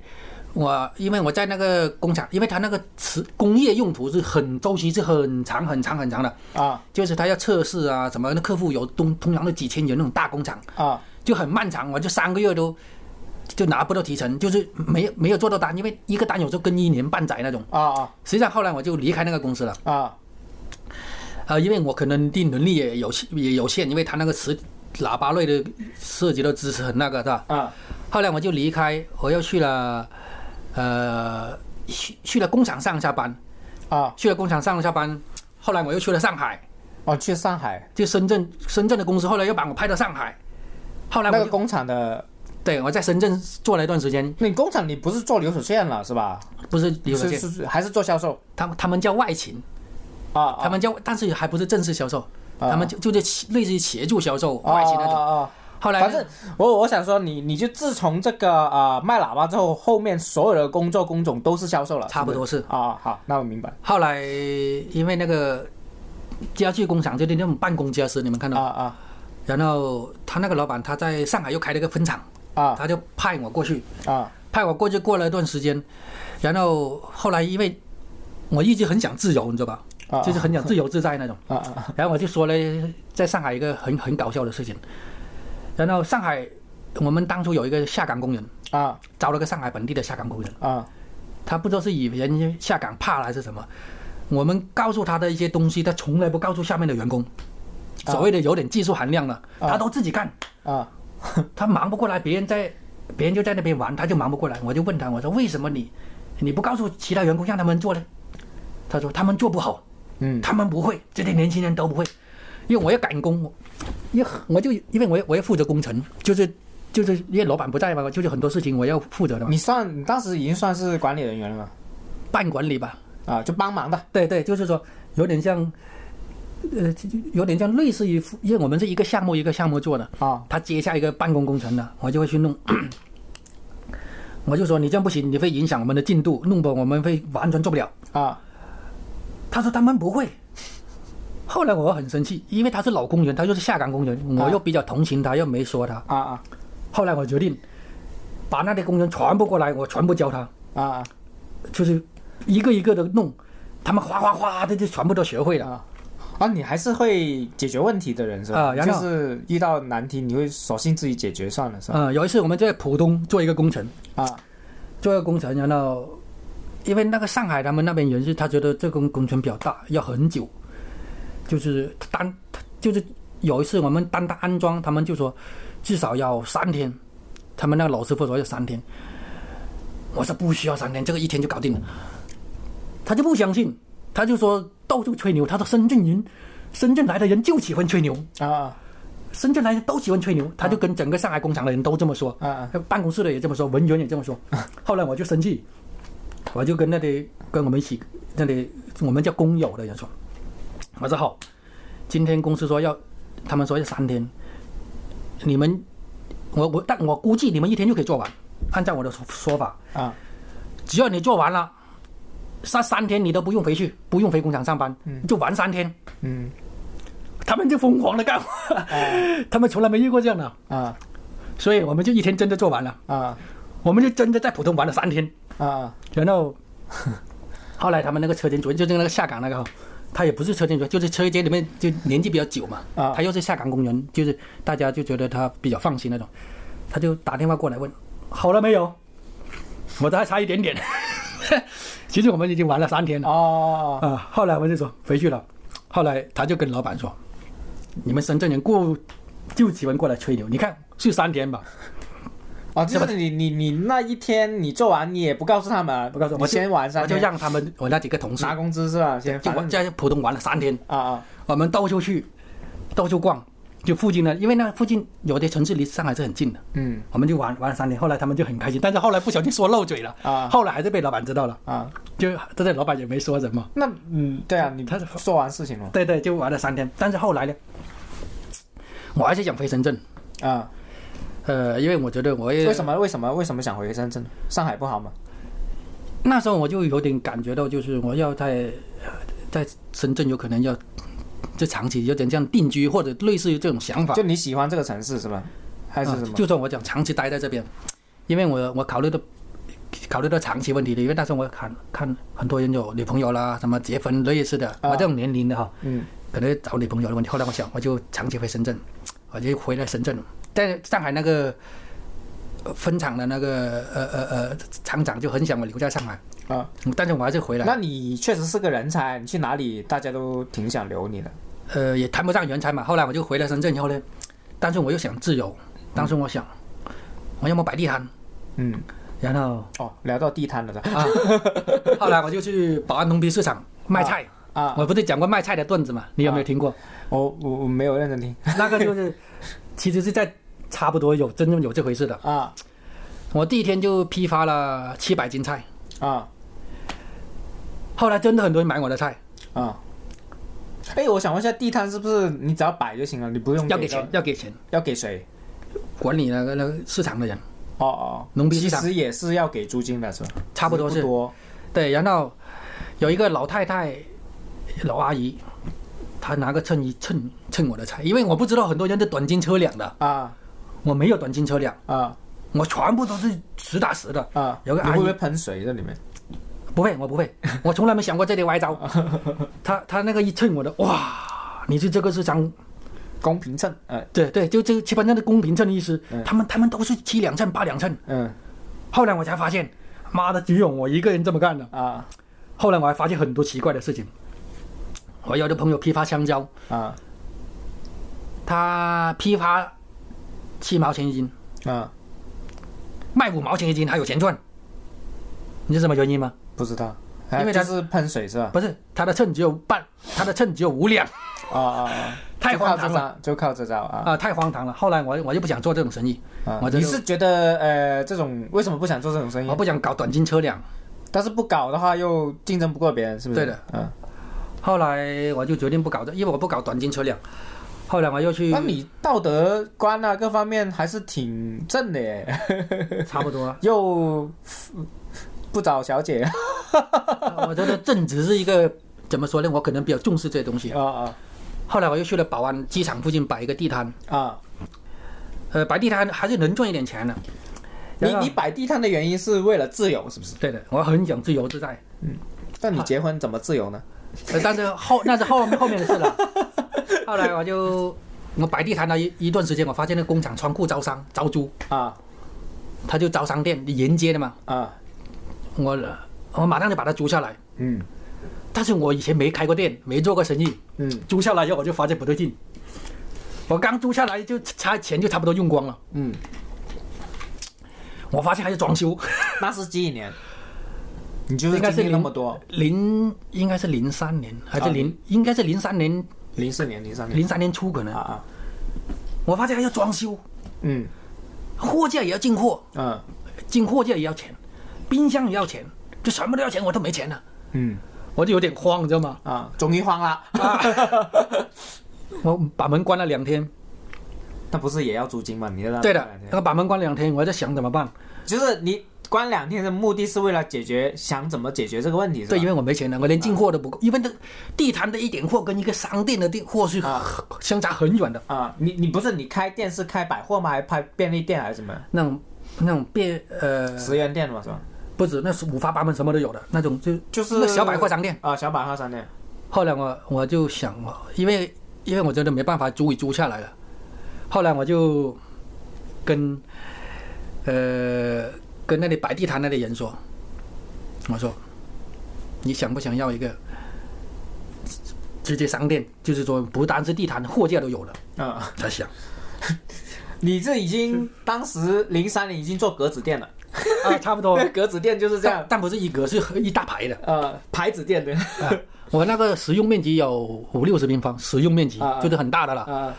Speaker 2: 我因为我在那个工厂，因为他那个磁工业用途是很周期是很长很长很长的，
Speaker 1: 啊。
Speaker 2: 就是他要测试啊什么，那客户有通通常都几千人那种大工厂，
Speaker 1: 啊。
Speaker 2: 就很漫长，我就三个月都就拿不到提成，就是没有没有做到单，因为一个单有时候跟一年半载那种。
Speaker 1: 啊啊。
Speaker 2: 实际上后来我就离开那个公司了，
Speaker 1: 啊。
Speaker 2: 呃，因为我可能的能力也有也有限，因为他那个磁喇叭类的涉及到知识很那个是吧？
Speaker 1: 啊。
Speaker 2: 后来我就离开，我又去了，呃，去去了工厂上下班，
Speaker 1: 啊！
Speaker 2: 去了工厂上下班。后来我又去了上海，
Speaker 1: 哦，去上海
Speaker 2: 就深圳，深圳的公司后来又把我派到上海。后来我、
Speaker 1: 那个工厂的，
Speaker 2: 对我在深圳做了一段时间，
Speaker 1: 那你工厂你不是做流水线了是吧？
Speaker 2: 不是流水线，
Speaker 1: 是是还是做销售
Speaker 2: 他们他们叫外勤，
Speaker 1: 啊？
Speaker 2: 他们叫，但是还不是正式销售，
Speaker 1: 啊
Speaker 2: 他们就就是类似于协助销售、
Speaker 1: 啊
Speaker 2: 外勤那种。后来
Speaker 1: 反正我我想说你，你就自从这个呃卖喇叭之后，后面所有的工作工种都是销售了，
Speaker 2: 差不多是
Speaker 1: 啊。好，那我明白
Speaker 2: 后来因为那个家具工厂就是那种办公家私，你们看到，
Speaker 1: 啊啊
Speaker 2: 然后他那个老板他在上海又开了一个分厂。
Speaker 1: 啊
Speaker 2: 他就派我过去，
Speaker 1: 啊
Speaker 2: 派我过去过了一段时间，然后后来因为我一直很想自由，你知道吧？
Speaker 1: 啊！
Speaker 2: 就是很想自由自在那种。
Speaker 1: 啊啊
Speaker 2: 然后我就说了，在上海一个很很搞笑的事情。然后上海，我们当初有一个下岗工人，
Speaker 1: 啊
Speaker 2: 招了个上海本地的下岗工人，
Speaker 1: 啊
Speaker 2: 他不知道是以人下岗怕了还是什么，我们告诉他的一些东西，他从来不告诉下面的员工。
Speaker 1: 啊
Speaker 2: 所谓的有点技术含量了，他都自己干。
Speaker 1: 啊
Speaker 2: 他忙不过来，别人在，别人就在那边玩，他就忙不过来。我就问他，我说为什么你，你不告诉其他员工让他们做呢？他说他们做不好，
Speaker 1: 嗯
Speaker 2: 他们不会，这些年轻人都不会，因为我要赶工，我因为我就因为我要我要负责工程，就是就是因为老板不在嘛，就是很多事情我要负责的嘛，
Speaker 1: 你算你当时已经算是管理人员了吗？
Speaker 2: 半管理吧，
Speaker 1: 啊，就帮忙的
Speaker 2: 对对，就是说有点像，呃，有点像类似于，因为我们是一个项目一个项目做的，
Speaker 1: 啊
Speaker 2: 他接下一个办公工程的，我就会去弄。我就说你这样不行，你会影响我们的进度，弄不我们会完全做不了。
Speaker 1: 啊
Speaker 2: 他说他们不会。后来我很生气，因为他是老工人，他又是下岗工人，我又比较同情他，又没说他。
Speaker 1: 啊啊
Speaker 2: 后来我决定把那些工人全部过来，我全部教他，
Speaker 1: 啊
Speaker 2: 就是一个一个的弄，他们哗哗哗的就全部都学会了。
Speaker 1: 啊！啊，你还是会解决问题的人是吧？
Speaker 2: 啊然后
Speaker 1: 就是遇到难题，你会索性自己解决算了是吧？
Speaker 2: 嗯，有一次我们在浦东做一个工程，
Speaker 1: 啊
Speaker 2: 做一个工程，然后因为那个上海他们那边人是他觉得这个工程比较大，要很久，就是单就是有一次我们单单安装，他们就说至少要三天，他们那个老师傅说要三天，我说不需要三天，这个一天就搞定了，他就不相信，他就说到处吹牛，他说深圳人，深圳来的人就喜欢吹牛，
Speaker 1: 啊。
Speaker 2: 深圳来的都喜欢吹牛，他就跟整个上海工厂的人都这么说。
Speaker 1: 啊。啊
Speaker 2: 办公室的也这么说，文员也这么说。后来我就生气，我就跟那里跟我们一起那里我们叫工友的人说，我说好，今天公司说要，他们说要三天，你们我我但我估计你们一天就可以做完，按照我的说说法，
Speaker 1: 啊。
Speaker 2: 只要你做完了，三三天你都不用回去，不用回工厂上班，就玩三天。
Speaker 1: 嗯。
Speaker 2: 他们就疯狂的干。活，他们从来没遇过这样的，
Speaker 1: 啊。
Speaker 2: 所以我们就一天真的做完了，
Speaker 1: 啊。
Speaker 2: 我们就真的在浦东玩了三天。
Speaker 1: 啊。
Speaker 2: 然后 后来他们那个车间主任就是那个下岗那个哈，他也不是车间主任，就是车间里面就年纪比较久嘛，
Speaker 1: 啊。
Speaker 2: 他又是下岗工人，就是大家就觉得他比较放心那种，他就打电话过来问好了没有，我这还差一点点，其实我们已经玩了三天了。
Speaker 1: 哦。
Speaker 2: 啊。后来我就说回去了，后来他就跟老板说，你们深圳人过就喜欢过来吹牛，你看是三天吧，
Speaker 1: 哦，就是你你你那一天你做完，你也不告诉他们，
Speaker 2: 不告诉我就
Speaker 1: 先玩三
Speaker 2: 我就，让他们我那几个同事
Speaker 1: 拿工资是吧？先
Speaker 2: 就玩在浦东玩了三天。
Speaker 1: 啊啊
Speaker 2: 我们到处去，到处逛，就附近呢，因为那附近有的城市离上海是很近的，
Speaker 1: 嗯
Speaker 2: 我们就玩玩了三天。后来他们就很开心，但是后来不小心说漏嘴了，
Speaker 1: 啊
Speaker 2: 后来还是被老板知道了，
Speaker 1: 啊，
Speaker 2: 就但是老板也没说什么。
Speaker 1: 那嗯对啊，你
Speaker 2: 他
Speaker 1: 说完事情了
Speaker 2: 对对，就玩了三天。但是后来呢，我还是想回深圳，
Speaker 1: 啊？
Speaker 2: 呃，因为我觉得我也
Speaker 1: 为什么为什么为什么想回深圳？上海不好吗？
Speaker 2: 那时候我就有点感觉到，就是我要在呃在深圳有可能要就长期有点这样定居，或者类似于这种想法
Speaker 1: 就。你喜欢这个城市是吧？还是
Speaker 2: 啊
Speaker 1: 什么？
Speaker 2: 就算我讲长期待在这边，因为我我考虑的考虑到长期问题的，因为那时候我看看很多人有女朋友啦，什么结婚类似的，
Speaker 1: 啊
Speaker 2: 我这种年龄的哈，
Speaker 1: 嗯
Speaker 2: 可能找女朋友的问题。后来我想，我就长期回深圳，我就回来深圳，在上海那个呃分厂的那个呃呃呃厂长就很想我留在上海，
Speaker 1: 啊，
Speaker 2: 但是我还是回来。
Speaker 1: 那你确实是个人才，你去哪里大家都挺想留你的。
Speaker 2: 呃，也谈不上人才嘛。后来我就回了深圳以后呢，但是我又想自由，当时我想，我要么摆地摊，
Speaker 1: 嗯，
Speaker 2: 然后
Speaker 1: 哦，聊到地摊了的
Speaker 2: 啊，后来我就去宝安农批市场卖菜。
Speaker 1: 啊，
Speaker 2: 我不是讲过卖菜的段子嘛？你有没有听过？
Speaker 1: 我我我没有认真听
Speaker 2: 那个就是，其实是在差不多有真正有这回事的。
Speaker 1: 啊
Speaker 2: 我第一天就批发了七百斤菜，
Speaker 1: 啊
Speaker 2: 后来真的很多人买我的菜，
Speaker 1: 啊！哎，我想问一下，地摊是不是你只要摆就行了？你不用给
Speaker 2: 要给钱，要给钱，
Speaker 1: 要给谁？
Speaker 2: 管理那个那个市场的人，
Speaker 1: 哦哦，
Speaker 2: 农批市场
Speaker 1: 其实也是要给租金的，是吧？
Speaker 2: 差不多是
Speaker 1: 多
Speaker 2: 对。然后有一个老太太、老阿姨，她拿个秤一称称我的菜，因为我不知道很多人是短斤车两的，
Speaker 1: 啊
Speaker 2: 我没有短斤车两，
Speaker 1: 啊
Speaker 2: 我全部都是实打实的。
Speaker 1: 啊！
Speaker 2: 有个阿姨
Speaker 1: 会不会喷水在里面？
Speaker 2: 不会，我不会，我从来没想过这里歪招。他他那个一蹭我的，哇，你是这个是张，
Speaker 1: 公平秤，哎
Speaker 2: 对对，就这个基本上的公平秤的意思
Speaker 1: 嗯。
Speaker 2: 他们他们都是七两秤八两秤。
Speaker 1: 嗯
Speaker 2: 后来我才发现，妈的，只有我一个人这么干的。
Speaker 1: 啊
Speaker 2: 后来我还发现很多奇怪的事情。我有的朋友批发香蕉，
Speaker 1: 啊
Speaker 2: 他批发七毛钱一斤，
Speaker 1: 啊！
Speaker 2: 卖五毛钱一斤，还有钱赚。你知道什么原因吗？
Speaker 1: 不知道，
Speaker 2: 因为它
Speaker 1: 是喷水是吧？
Speaker 2: 不是它的秤只有半，它的秤只有五两
Speaker 1: 啊啊啊！
Speaker 2: 太荒唐了，
Speaker 1: 就靠这招啊
Speaker 2: 啊，太荒唐了。后来我我就不想做这种生意，
Speaker 1: 啊！
Speaker 2: 我
Speaker 1: 你是觉得呃，这种为什么不想做这种生意
Speaker 2: 我？不想搞短斤车辆。
Speaker 1: 但是不搞的话又竞争不过别人，是不是？
Speaker 2: 对的。
Speaker 1: 嗯，
Speaker 2: 后来我就决定不搞这，因为我不搞短斤车辆。后来我又去
Speaker 1: 那，你道德观啊各方面还是挺正的耶，
Speaker 2: 差不多。
Speaker 1: 又不找小姐
Speaker 2: 我觉得正直是一个怎么说呢？我可能比较重视这些东西。
Speaker 1: 啊啊
Speaker 2: 后来我又去了宝安机场附近摆一个地摊，
Speaker 1: 啊！
Speaker 2: 呃，摆地摊还是能赚一点钱的。
Speaker 1: 你你摆地摊的原因是为了自由，是不是？
Speaker 2: 对的，我很想自由自在。
Speaker 1: 嗯但你结婚怎么自由呢？
Speaker 2: 呃，但是后那是后后面的事了。后来我就我摆地摊了一一段时间，我发现那工厂仓库招商招租，
Speaker 1: 啊
Speaker 2: 他就招商店沿街的嘛，
Speaker 1: 啊
Speaker 2: 我我马上就把它租下来。
Speaker 1: 嗯
Speaker 2: 但是我以前没开过店，没做过生意，
Speaker 1: 嗯
Speaker 2: 租下来以后我就发现不对劲。我刚租下来就差钱就差不多用光了，
Speaker 1: 嗯，
Speaker 2: 我发现还是装修，
Speaker 1: 那是几年？你就是
Speaker 2: 应该是
Speaker 1: 经历那么多，
Speaker 2: 零应该是零三年还是
Speaker 1: 啊
Speaker 2: 零、应该是零三年。
Speaker 1: 零四年、零三年。
Speaker 2: 零三年初可能，
Speaker 1: 啊啊。
Speaker 2: 我发现还要装修，
Speaker 1: 嗯。
Speaker 2: 货架也要进货，
Speaker 1: 嗯。
Speaker 2: 进货架也要钱，冰箱也要钱，就什么都要钱，我都没钱了，
Speaker 1: 嗯。
Speaker 2: 我就有点慌，你知道吗？
Speaker 1: 啊，终于慌了。
Speaker 2: 我把门关了两天，
Speaker 1: 那不是也要租金吗？你
Speaker 2: 对的
Speaker 1: 关两，天。
Speaker 2: 然后把门关两天，我在想怎么办。
Speaker 1: 就是你关两天的目的是为了解决，想怎么解决这个问题，是吧？
Speaker 2: 对，因为我没钱了，我连进货都不够，因为这地摊的一点货跟一个商店的店货是
Speaker 1: 啊
Speaker 2: 相差很远的，
Speaker 1: 啊，你你不是你开店是开百货吗？还开便利店还是什么？
Speaker 2: 那种那种便呃
Speaker 1: 十元店嘛是吧？
Speaker 2: 不止，那是五花八门，什么都有的那种，就
Speaker 1: 就是
Speaker 2: 小百货商店。
Speaker 1: 啊，小百货商店。
Speaker 2: 后来我我就想，因为因为我觉得没办法租一租下来了，后来我就跟呃跟那里摆地摊那里人说，我说你想不想要一个直接商店，就是说不单是地摊，货架都有了。
Speaker 1: 啊，
Speaker 2: 他想。
Speaker 1: 你这已经当时零三年已经做格子店了，
Speaker 2: 啊，差不多，
Speaker 1: 格子店就是这样。
Speaker 2: 但，但不是一格，是一大排的。
Speaker 1: 啊，牌子店的。
Speaker 2: 啊我那个实用面积有五六十平方，实用面积就是很大的了。
Speaker 1: 啊。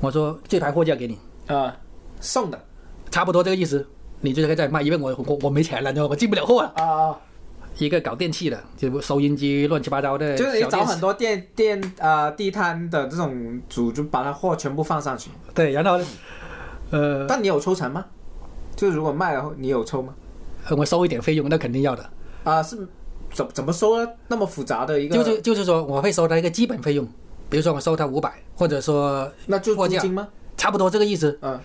Speaker 2: 我说这排货架给你，
Speaker 1: 啊送的
Speaker 2: 差不多这个意思，你就可以再卖，因为我我我没钱了，我进不了货了。
Speaker 1: 啊，
Speaker 2: 一个搞电器的，就收音机乱七八糟的，
Speaker 1: 就是你找很多电电啊地摊的这种主，就把它货全部放上去。
Speaker 2: 对，然后呢，呃，
Speaker 1: 但你有抽成吗？就如果卖了，你有抽吗？
Speaker 2: 我收一点费用，那肯定要的。
Speaker 1: 啊，是怎怎么收呢？那么复杂的一个，
Speaker 2: 就是就是说，我会收他一个基本费用，比如说我收他五百，或者说
Speaker 1: 那就
Speaker 2: 货架
Speaker 1: 租金吗？
Speaker 2: 差不多这个意思。
Speaker 1: 嗯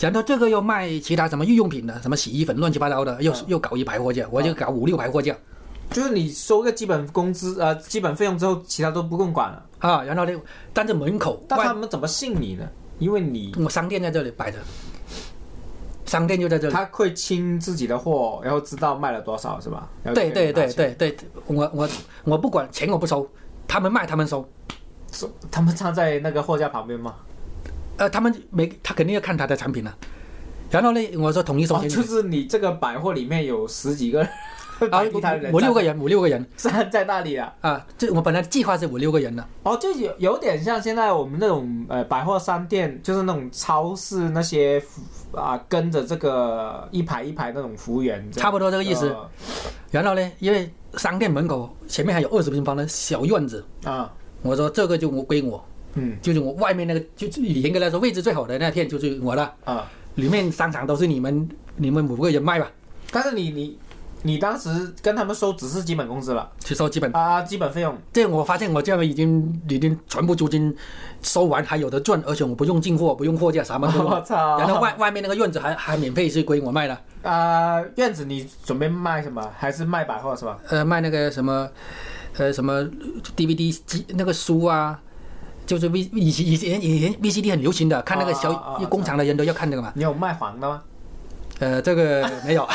Speaker 2: 然后这个又卖其他什么日用品的，什么洗衣粉乱七八糟的，又、
Speaker 1: 嗯
Speaker 2: 又搞一排货架，我就搞五六排货架
Speaker 1: 就是你收个基本工资呃基本费用之后，其他都不用管了。
Speaker 2: 啊。然后呢，站在门口
Speaker 1: 但他们怎么信你呢？因为你
Speaker 2: 我商店在这里摆着，商店就在这里。
Speaker 1: 他会清自己的货，然后知道卖了多少是吧？
Speaker 2: 对对对对对，我我我不管钱我不收，他们卖他们收。
Speaker 1: 收他们站在那个货架旁边吗？
Speaker 2: 呃，他们没，他肯定要看他的产品了。然后呢，我说统一收
Speaker 1: 哦，
Speaker 2: 钱，
Speaker 1: 就是你这个百货里面有十几个人，
Speaker 2: 啊
Speaker 1: 摆地摊的人
Speaker 2: 五六个人，五六个人。
Speaker 1: 站在那里啊。
Speaker 2: 啊，这我本来计划是五六个人的，
Speaker 1: 哦，就有有点像现在我们那种呃百货商店，就是那种超市那些服啊跟着这个一排一排那种服务员，
Speaker 2: 差不多这个意思。
Speaker 1: 呃。
Speaker 2: 然后呢，因为商店门口前面还有二十平方的小院子，
Speaker 1: 啊，
Speaker 2: 我说这个就我归我，
Speaker 1: 嗯。
Speaker 2: 就是我外面那个，就是严格来说位置最好的那片就是我的，
Speaker 1: 啊，
Speaker 2: 里面商场都是你们你们五个人卖吧，
Speaker 1: 但是你你你当时跟他们收只是基本工资了？
Speaker 2: 去收基本。
Speaker 1: 啊，基本费用。
Speaker 2: 这我发现我这样已经已经全部租金收完，还有的赚，而且我不用进货，不用货架，什么都
Speaker 1: 我操。
Speaker 2: 然后外外面那个院子还还免费是归我卖的，
Speaker 1: 啊，院子你准备卖什么？还是卖百货是吧？
Speaker 2: 呃，卖那个什么，呃，什么 DVD 机那个书啊，就是 V 以前以前以前 VCD 很流行的，看那个小、
Speaker 1: 啊啊啊
Speaker 2: 工厂的人都要看这个嘛。
Speaker 1: 你有卖房的吗？
Speaker 2: 呃，这个没有，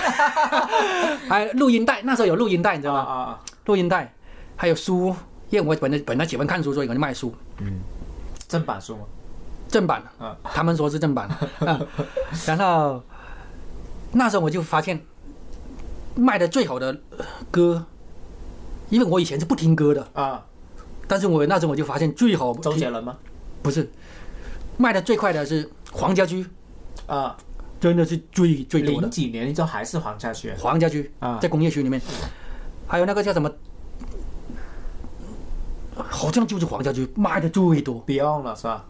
Speaker 2: 还 有录音带，那时候有录音带，你知道吗？
Speaker 1: 啊啊啊！
Speaker 2: 录音带，还有书，因为我本来本来喜欢看书，所以我就卖书，嗯
Speaker 1: 正版书吗？
Speaker 2: 正版，
Speaker 1: 啊
Speaker 2: 他们说是正版，啊、然后那时候我就发现，卖的最好的呃歌，因为我以前是不听歌的，
Speaker 1: 啊，
Speaker 2: 但是我那时候我就发现最好
Speaker 1: 周杰伦吗？
Speaker 2: 不是卖的最快的是黄家驹，
Speaker 1: 啊，
Speaker 2: 真的是最最多的。
Speaker 1: 零几年就还是黄家驹
Speaker 2: 黄家驹
Speaker 1: 啊。
Speaker 2: 在工业区里面，还有那个叫什么，好像就是黄家驹卖的最多。
Speaker 1: ，Beyond 了是吧？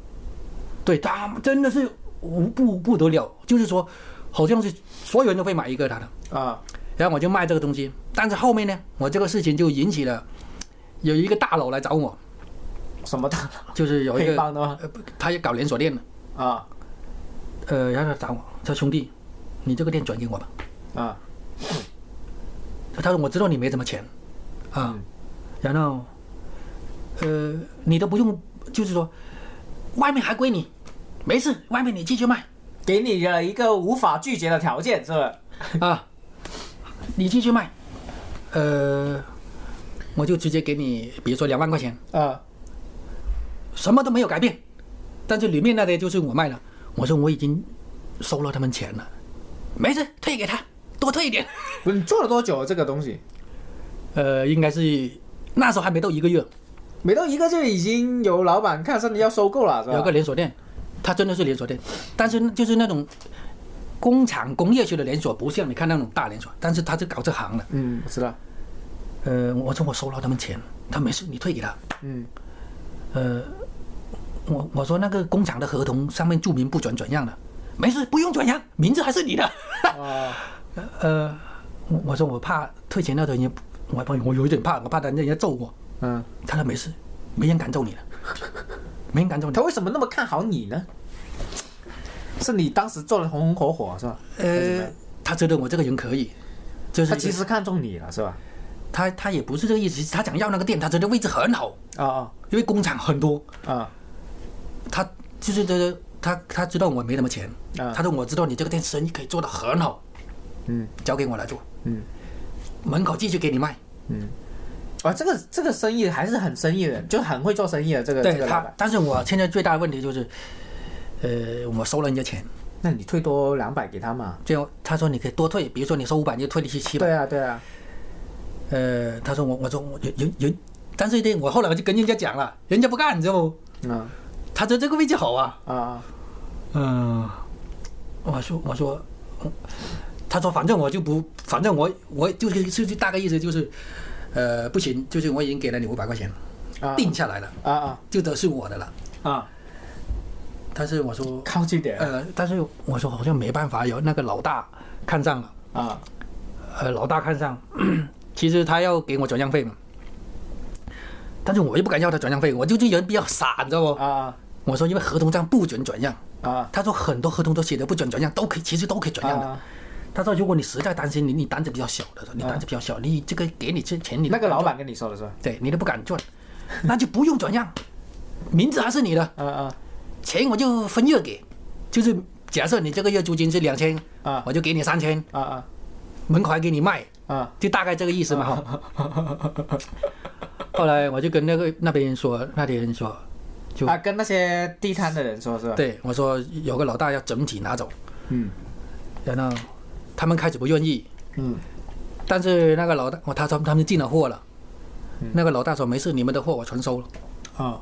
Speaker 2: 对他们真的是无不不得了，就是说，好像是所有人都会买一个他的，
Speaker 1: 啊，
Speaker 2: 然后我就卖这个东西。但是后面呢，我这个事情就引起了有一个大佬来找我，
Speaker 1: 什么大佬？
Speaker 2: 就是有一个
Speaker 1: 黑帮的吗？
Speaker 2: 呃，他也搞连锁店的，
Speaker 1: 啊。
Speaker 2: 呃，然后他找我，他说兄弟，你这个店转给我吧。
Speaker 1: 啊。
Speaker 2: 他说我知道你没什么钱，啊，
Speaker 1: 嗯。
Speaker 2: 然后，呃，你都不用，就是说，外面还归你，没事，外面你继续卖。
Speaker 1: 给你了一个无法拒绝的条件，是吧？
Speaker 2: 啊，你继续卖，呃，我就直接给你，比如说两万块钱，
Speaker 1: 啊
Speaker 2: 什么都没有改变，但是里面那些就是我卖了。我说我已经收了他们钱了，没事，退给他，多退一点。
Speaker 1: 不是你做了多久这个东西？
Speaker 2: 呃，应该是那时候还没到一个月，
Speaker 1: 没到一个月已经有老板看上你要收购了，是吧？
Speaker 2: 有个连锁店，它真的是连锁店，但是就是那种工厂工业区的连锁，不像你看那种大连锁，但是他是搞这行的。
Speaker 1: 嗯，我知道。
Speaker 2: 呃，我说我收了他们钱，他没事，你退给他。
Speaker 1: 嗯
Speaker 2: 呃，我我说那个工厂的合同上面注明不准转让的，没事，不用转让，名字还是你的。
Speaker 1: 啊
Speaker 2: 呃，我我说我怕退钱那头人家，我我我有一点怕，我怕人家揍我。
Speaker 1: 嗯，
Speaker 2: 他说没事，没人敢揍你了，没人敢揍你
Speaker 1: 他。为什么那么看好你呢？是你当时做的红红火火是吧？
Speaker 2: 呃，他觉得我这个人可以，就是
Speaker 1: 他其实看中你了是吧？
Speaker 2: 他他也不是这个意思，他想要那个店，他觉得位置很好，
Speaker 1: 啊啊
Speaker 2: 因为工厂很多，
Speaker 1: 啊
Speaker 2: 他就是觉得他他知道我没什么钱，
Speaker 1: 啊
Speaker 2: 他说我知道你这个店生意可以做得很好，
Speaker 1: 嗯
Speaker 2: 交给我来做，
Speaker 1: 嗯
Speaker 2: 门口继续给你卖。
Speaker 1: 嗯。啊，这个这个生意还是很生意的，就很会做生意的这个
Speaker 2: 对他但是我现在最大的问题就是，呃，我收了人家钱，
Speaker 1: 那你退多两百给他嘛？
Speaker 2: 最后他说你可以多退，比如说你收五百，你就退你去七百。
Speaker 1: 对啊对啊，
Speaker 2: 呃，他说我我说我有有有，但是呢，我后来我就跟人家讲了，人家不干，你知道不？
Speaker 1: 嗯
Speaker 2: 他说这个位置好啊，
Speaker 1: 啊。啊
Speaker 2: 嗯，我说我说，嗯他说反正我就不，反正我我就是就是大概意思就是，呃，不行，就是我已经给了你五百块钱定下来了，
Speaker 1: 啊啊。
Speaker 2: 就都是我的了。
Speaker 1: 啊，
Speaker 2: 但是我说，
Speaker 1: 靠近点。
Speaker 2: 呃，但是我说好像没办法，有那个老大看上了，
Speaker 1: 啊。
Speaker 2: 呃，老大看上，其实他要给我转让费嘛，但是我又不敢要他转让费，我就这人比较傻，你知道不？
Speaker 1: 啊
Speaker 2: 我说因为合同上不准转让，
Speaker 1: 啊。
Speaker 2: 他说很多合同都写的不准转让，都可以，其实都可以转让的。
Speaker 1: 啊！
Speaker 2: 他说如果你实在担心你你胆子比较小的，你胆子比较小，你这个给你这钱你
Speaker 1: 那个老板跟你说的是吧？
Speaker 2: 对你都不敢赚，那就不用转让，名字还是你的，
Speaker 1: 啊啊。
Speaker 2: 钱我就分月给，就是假设你这个月租金是两千，
Speaker 1: 啊。
Speaker 2: 我就给你三千，
Speaker 1: 啊啊。
Speaker 2: 门口还给你卖，
Speaker 1: 啊。
Speaker 2: 就大概这个意思嘛。哈。后来我就跟那个那边人说，那边人说，就
Speaker 1: 啊！跟那些地摊的人说是吧？，
Speaker 2: 对我说有个老大要整体拿走，
Speaker 1: 嗯。
Speaker 2: 然后他们开始不愿意，
Speaker 1: 嗯。
Speaker 2: 但是那个老大，我，他说他们进了货了，那个老大说没事，你们的货我全收了，
Speaker 1: 啊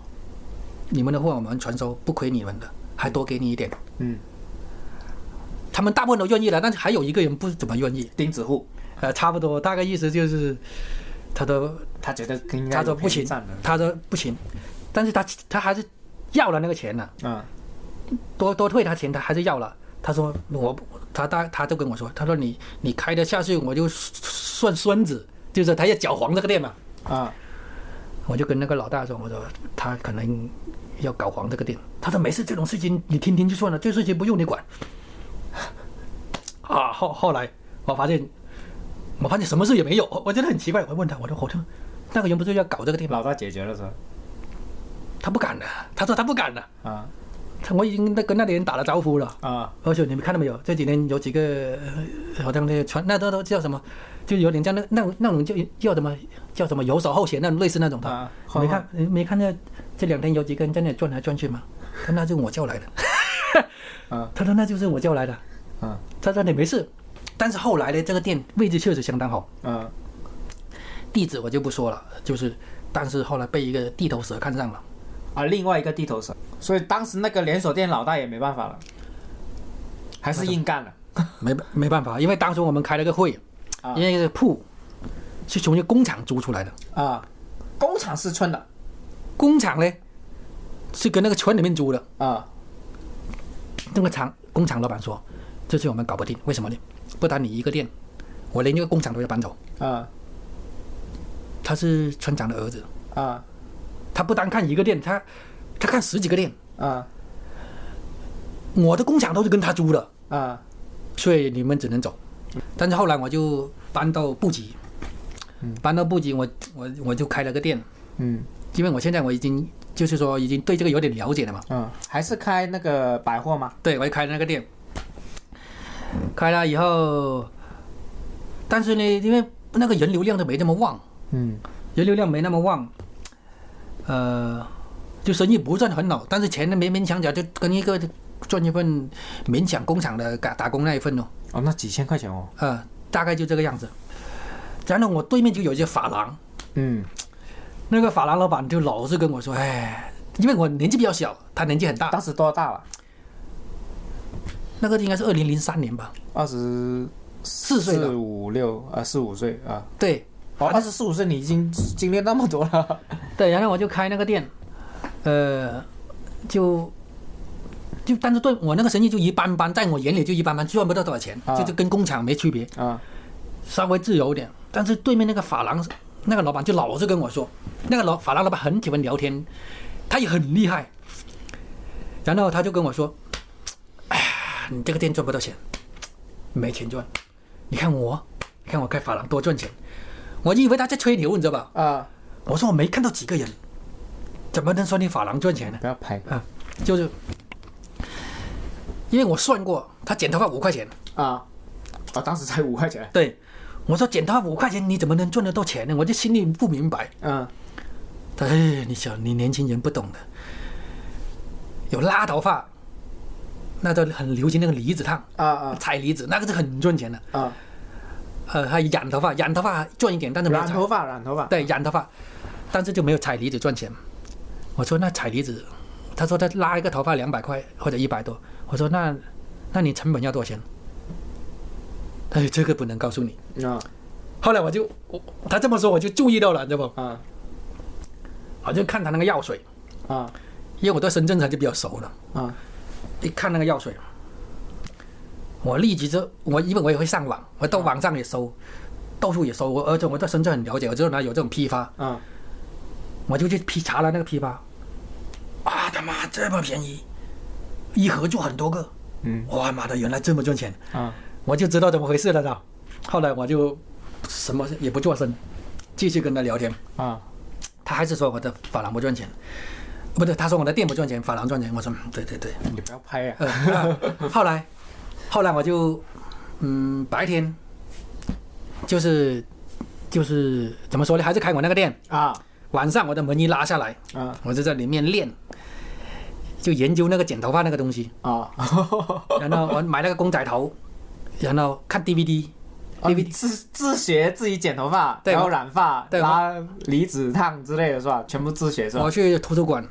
Speaker 2: 你们的货我们全收，不亏你们的，还多给你一点。
Speaker 1: 嗯，
Speaker 2: 他们大部分都愿意了，但是还有一个人不怎么愿意，
Speaker 1: 钉子户，
Speaker 2: 呃，差不多大概意思就是，他都
Speaker 1: 他觉得应该有
Speaker 2: 他说不行他说不行，但是他他还是要了那个钱呢、
Speaker 1: 啊
Speaker 2: 多多退他钱，他还是要了。他说我他他他就跟我说，他说你你开得下去，我就算孙子，就是他要搅黄这个店嘛。
Speaker 1: 啊
Speaker 2: 我就跟那个老大说，我说他可能要搞黄这个店。他说没事，这种事情你听听就算了，这事情不用你管。啊，后后来我发现，我发现什么事也没有，我觉得很奇怪。我问他，我说好像那个人不是要搞这个地方？
Speaker 1: 老大解决了是吧？
Speaker 2: 他不敢的，他说他不敢的。
Speaker 1: 啊
Speaker 2: 他我已经跟那里人打了招呼了。
Speaker 1: 啊
Speaker 2: 而且你们看到没有？这几年有几个呃好像那个传那都都叫什么，就有点像那那种那种叫叫什么叫什么游手好闲那种类似那种的。
Speaker 1: 啊！
Speaker 2: 没看没看见这两天有几个人在那里转来转去吗？他那就是我叫来的。
Speaker 1: 啊
Speaker 2: 他说那就是我叫来的。
Speaker 1: 啊
Speaker 2: 他说你没事，但是后来呢，这个店位置确实相当好，
Speaker 1: 嗯。
Speaker 2: 地址我就不说了，就是，但是后来被一个地头蛇看上了，
Speaker 1: 啊，另外一个地头蛇，所以当时那个连锁店老大也没办法了，还是硬干了。
Speaker 2: 没没办法，因为当时我们开了个会，
Speaker 1: 啊。
Speaker 2: 因为这个铺是从一个工厂租出来的，
Speaker 1: 啊，工厂是村的。
Speaker 2: 工厂呢是跟那个村里面租的，
Speaker 1: 啊。
Speaker 2: 那个厂工厂老板说，这次我们搞不定，为什么呢？不单你一个店，我连这个工厂都要搬走。
Speaker 1: 啊。
Speaker 2: 他是村长的儿子，
Speaker 1: 啊。
Speaker 2: 他不单看一个店，他他看十几个店，
Speaker 1: 啊。
Speaker 2: 我的工厂都是跟他租的，
Speaker 1: 啊。
Speaker 2: 所以你们只能走。但是后来我就搬到布吉，搬到布吉，我我我就开了个店，
Speaker 1: 嗯。
Speaker 2: 因为我现在我已经就是说已经对这个有点了解了嘛，
Speaker 1: 嗯，还是开那个百货吗？
Speaker 2: 对我就开了那个店，开了以后，但是呢，因为那个人流量都没那么旺，
Speaker 1: 嗯。
Speaker 2: 人流量没那么旺，呃，就生意不算很好，但是钱呢勉勉强强就跟一个赚一份勉强工厂的打打工那一份哦，
Speaker 1: 哦，那几千块钱哦，
Speaker 2: 呃，大概就这个样子。然后我对面就有一些发廊，
Speaker 1: 嗯。
Speaker 2: 那个发廊老板就老是跟我说，哎，因为我年纪比较小，他年纪很大，
Speaker 1: 当时多大了？
Speaker 2: 那个应该是二零零三年吧，
Speaker 1: 二十四
Speaker 2: 四岁四，
Speaker 1: 五六啊，四五岁啊。
Speaker 2: 对
Speaker 1: 哦，二十四五岁你已经经历那么多了。
Speaker 2: 对，然后我就开那个店，呃，就就但是对我那个生意就一般般，在我眼里就一般般，赚不到多少钱，
Speaker 1: 啊
Speaker 2: 就是跟工厂没区别。
Speaker 1: 啊
Speaker 2: 稍微自由一点。但是对面那个发廊那个老板就老是跟我说，那个老发廊老板很喜欢聊天，他也很厉害。然后他就跟我说：“哎呀，你这个店赚不到钱，没钱赚。你看我，你看我开发廊多赚钱。”我就以为他在吹牛，你知道吧？
Speaker 1: 啊！
Speaker 2: 我说我没看到几个人，怎么能说你发廊赚钱呢？
Speaker 1: 不要拍
Speaker 2: 啊，就是因为我算过，他剪头发五块钱，
Speaker 1: 啊！啊，当时才五块钱。
Speaker 2: 对，我说剪头发五块钱，你怎么能赚得到钱呢？我就心里不明白。
Speaker 1: 嗯
Speaker 2: 他说哎，你小，你年轻人不懂的，有拉头发，那都很流行那个离子烫，
Speaker 1: 啊啊
Speaker 2: 踩离子，那个是很赚钱的。
Speaker 1: 啊！
Speaker 2: 呃，还染头发，染头发赚一点，但是没
Speaker 1: 染头发，染头发。
Speaker 2: 对染头发，但是就没有踩离子赚钱。我说那踩离子，他说他拉一个头发两百块或者一百多。我说那那你成本要多少钱？他说，这个不能告诉你。
Speaker 1: 啊
Speaker 2: 后来我就我他这么说，我就注意到了，你知道不？
Speaker 1: 啊
Speaker 2: 我就看他那个药水，
Speaker 1: 啊
Speaker 2: 因为我对深圳他就比较熟了。
Speaker 1: 啊
Speaker 2: 一看那个药水，我立即就我因为我也会上网，我到网上也搜，到处也搜，我而且我对深圳很了解，我知道哪有这种批发，
Speaker 1: 啊！
Speaker 2: 我就去批查了那个批发，啊他妈这么便宜，一盒就很多个，
Speaker 1: 嗯。
Speaker 2: 哇妈的原来这么赚钱，
Speaker 1: 啊。
Speaker 2: 我就知道怎么回事了的。后来我就什么也不做声，继续跟他聊天，
Speaker 1: 啊。
Speaker 2: 他还是说我的发廊不赚钱，不对，他说我的店不赚钱，发廊赚钱。我说嗯对对对。
Speaker 1: 你不要拍呀！
Speaker 2: 呃，后来，后来我就，嗯，白天，就是，就是怎么说呢？还是开我那个店。
Speaker 1: 啊
Speaker 2: 晚上我的门一拉下来，
Speaker 1: 啊
Speaker 2: 我就在里面练，就研究那个剪头发那个东西。
Speaker 1: 啊！
Speaker 2: 然后我买那个公仔头，然后看 DVD，
Speaker 1: 哦你自自学自己剪头发，然后染发、
Speaker 2: 对
Speaker 1: 拉离子烫之类的是吧？全部自学是吧
Speaker 2: 我？去图书馆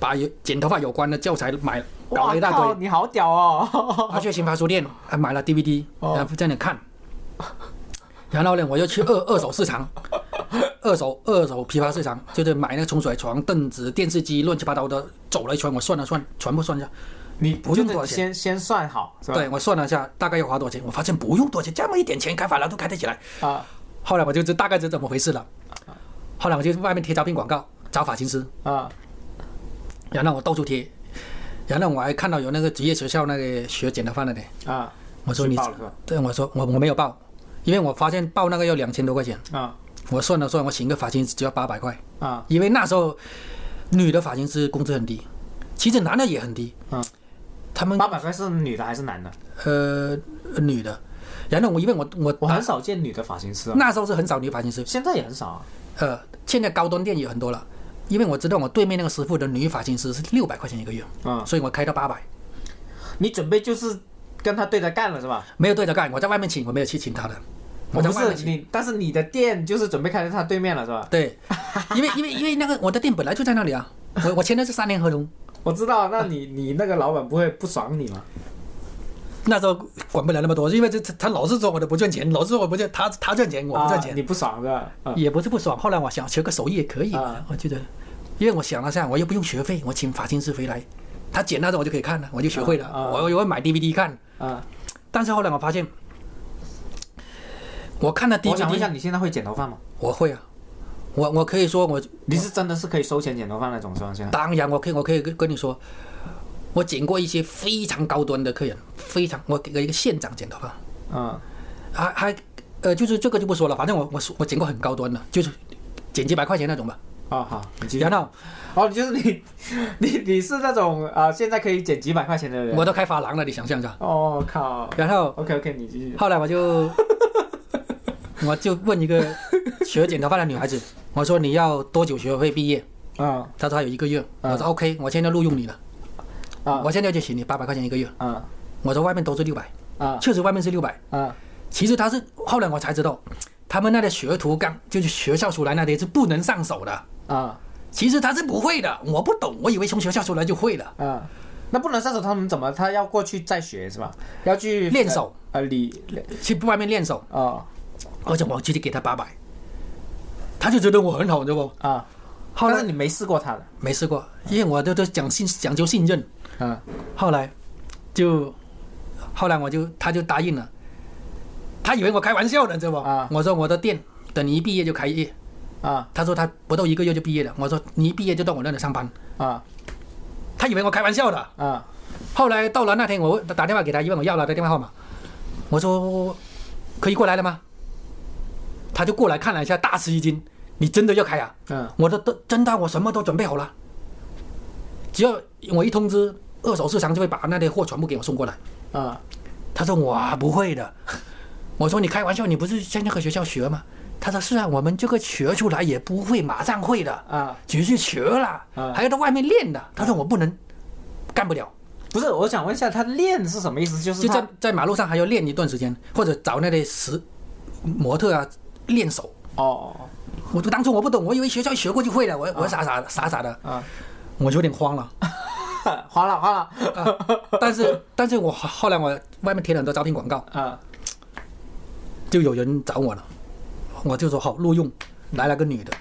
Speaker 2: 把剪头发有关的教材买，搞了一大堆。
Speaker 1: 你好屌哦！
Speaker 2: 他去新华书店还买了 DVD，
Speaker 1: 哦
Speaker 2: 然后在那看。然后呢，我又去二二手市场，二手二手批发市场，就是买那个冲水床、凳子、电视机，乱七八糟的，走了一圈，我算了算，全部算一下，
Speaker 1: 你
Speaker 2: 不用多少钱
Speaker 1: 先先算好是吧？
Speaker 2: 对我算了一下，大概要花多少钱？我发现不用多少钱，这么一点钱开法拉都开得起来。
Speaker 1: 啊
Speaker 2: 后来我就知大概是怎么回事了。后来我就外面贴招聘广告，找发型师，
Speaker 1: 啊
Speaker 2: 然后我到处贴，然后我还看到有那个职业学校那个学剪头发的呢，
Speaker 1: 啊！
Speaker 2: 我说你
Speaker 1: 报？
Speaker 2: 对我说我我没有报，因为我发现报那个要两千多块钱。
Speaker 1: 啊
Speaker 2: 我算了算，我请个发型师只要八百块，
Speaker 1: 啊
Speaker 2: 因为那时候女的发型师工资很低，其实男的也很低。
Speaker 1: 嗯，
Speaker 2: 他们
Speaker 1: 八百块是女的还是男的？
Speaker 2: 呃女的，然后我因为我我
Speaker 1: 我很少见女的发型师啊，
Speaker 2: 那时候是很少女发型师，
Speaker 1: 现在也很少啊。
Speaker 2: 呃，现在高端店也很多了，因为我知道我对面那个师傅的女发型师是六百块钱一个月，
Speaker 1: 嗯，
Speaker 2: 所以我开到八百。
Speaker 1: 你准备就是跟他对着干了是吧？
Speaker 2: 没有对着干，我在外面请，我没有去请他的，我
Speaker 1: 我不。是你，但是你的店就是准备开在他对面了是吧？
Speaker 2: 对，因为因为因为那个我的店本来就在那里啊，我我签的是三年合同，
Speaker 1: 我知道，那你你那个老板不会不爽你吗？
Speaker 2: 那时候管不了那么多，因为这他他老是说我的不赚钱，老是说我不赚，他他赚钱我不赚钱，
Speaker 1: 啊你不爽是吧？嗯
Speaker 2: 也不是不爽。后来我想学个手艺也可以，
Speaker 1: 啊
Speaker 2: 我觉得，因为我想了下，我又不用学费，我请发型师回来，他剪那种我就可以看了，我就学会了。我我会买 DVD 看，
Speaker 1: 啊，
Speaker 2: 但是后来我发现，我看了
Speaker 1: 我想问一下
Speaker 2: ，DVD，
Speaker 1: 你现在会剪头发吗？
Speaker 2: 我会啊，我我可以说我
Speaker 1: 你是真的是可以收钱剪头发那种是吧？现在
Speaker 2: 当然，我可以，我可以跟跟你说，我剪过一些非常高端的客人，非常，我给一个县长剪头发，
Speaker 1: 嗯
Speaker 2: 还还，呃，就是这个就不说了，反正我我我剪过很高端的，就是剪几百块钱那种吧。
Speaker 1: 啊好，
Speaker 2: 然。后
Speaker 1: 哦，就是你你你是那种啊、现在可以减几百块钱的人。
Speaker 2: 我都开发廊了，你想象一下。
Speaker 1: 哦靠
Speaker 2: 然后
Speaker 1: ，OK OK，你继续。
Speaker 2: 后来我就 我就问一个学剪头发的女孩子，我说你要多久学会毕业？
Speaker 1: 嗯
Speaker 2: 她说还有一个月。
Speaker 1: 嗯
Speaker 2: 我说 OK，我现在录用你了，
Speaker 1: 啊
Speaker 2: 我现在就请你八百块钱一个月。
Speaker 1: 啊
Speaker 2: 我在外面都是六百，
Speaker 1: 啊
Speaker 2: 确实外面是六百。
Speaker 1: 啊
Speaker 2: 其实他是后来我才知道，他们那的学徒刚就是学校出来那些是不能上手的。
Speaker 1: 啊
Speaker 2: 其实他是不会的，我不懂，我以为从学校出来就会了。
Speaker 1: 啊！那不能上手，他们怎么？他要过去再学是吧？要去
Speaker 2: 练手
Speaker 1: 呃，你
Speaker 2: 去外面练手，
Speaker 1: 啊
Speaker 2: 而且我直接给他八百，他就觉得我很好，你知道不？
Speaker 1: 啊。
Speaker 2: 后来
Speaker 1: 你没试过他的，
Speaker 2: 没试过，因为我都都讲信讲究信任。
Speaker 1: 嗯
Speaker 2: 后来就后来我就他就答应了，他以为我开玩笑的，知道不？
Speaker 1: 啊。
Speaker 2: 我说我的店等你一毕业就开业，
Speaker 1: 啊。
Speaker 2: 他说他不到一个月就毕业了，我说你一毕业就到我那里上班，
Speaker 1: 啊。
Speaker 2: 他以为我开玩笑的。
Speaker 1: 啊。
Speaker 2: 后来到了那天，我打电话给他，因为我要了他的电话号码，我说可以过来了吗？他就过来看了一下，大吃一惊，你真的要开啊？
Speaker 1: 嗯。
Speaker 2: 我的都真的，我什么都准备好了，只要我一通知，二手市场就会把那些货全部给我送过来。
Speaker 1: 啊
Speaker 2: 他说我不会的，我说你开玩笑，你不是在那个学校学吗？他说是啊，我们这个学出来也不会马上会的，
Speaker 1: 啊！
Speaker 2: 只是学了，
Speaker 1: 啊
Speaker 2: 还要到外面练的。他说我不能，干不了。
Speaker 1: 不是，我想问一下，他练是什么意思？就是
Speaker 2: 就在在马路上还要练一段时间，或者找那些实模特啊练手。
Speaker 1: 哦
Speaker 2: 我当初我不懂，我以为学校学过就会了，我我傻傻的傻傻的，
Speaker 1: 啊，
Speaker 2: 我就有点慌了。
Speaker 1: 花了花了。
Speaker 2: 啊、但是但是我后来我外面贴了很多招聘广告，
Speaker 1: 啊。
Speaker 2: 就有人找我了，我就说好录用，来了个女的，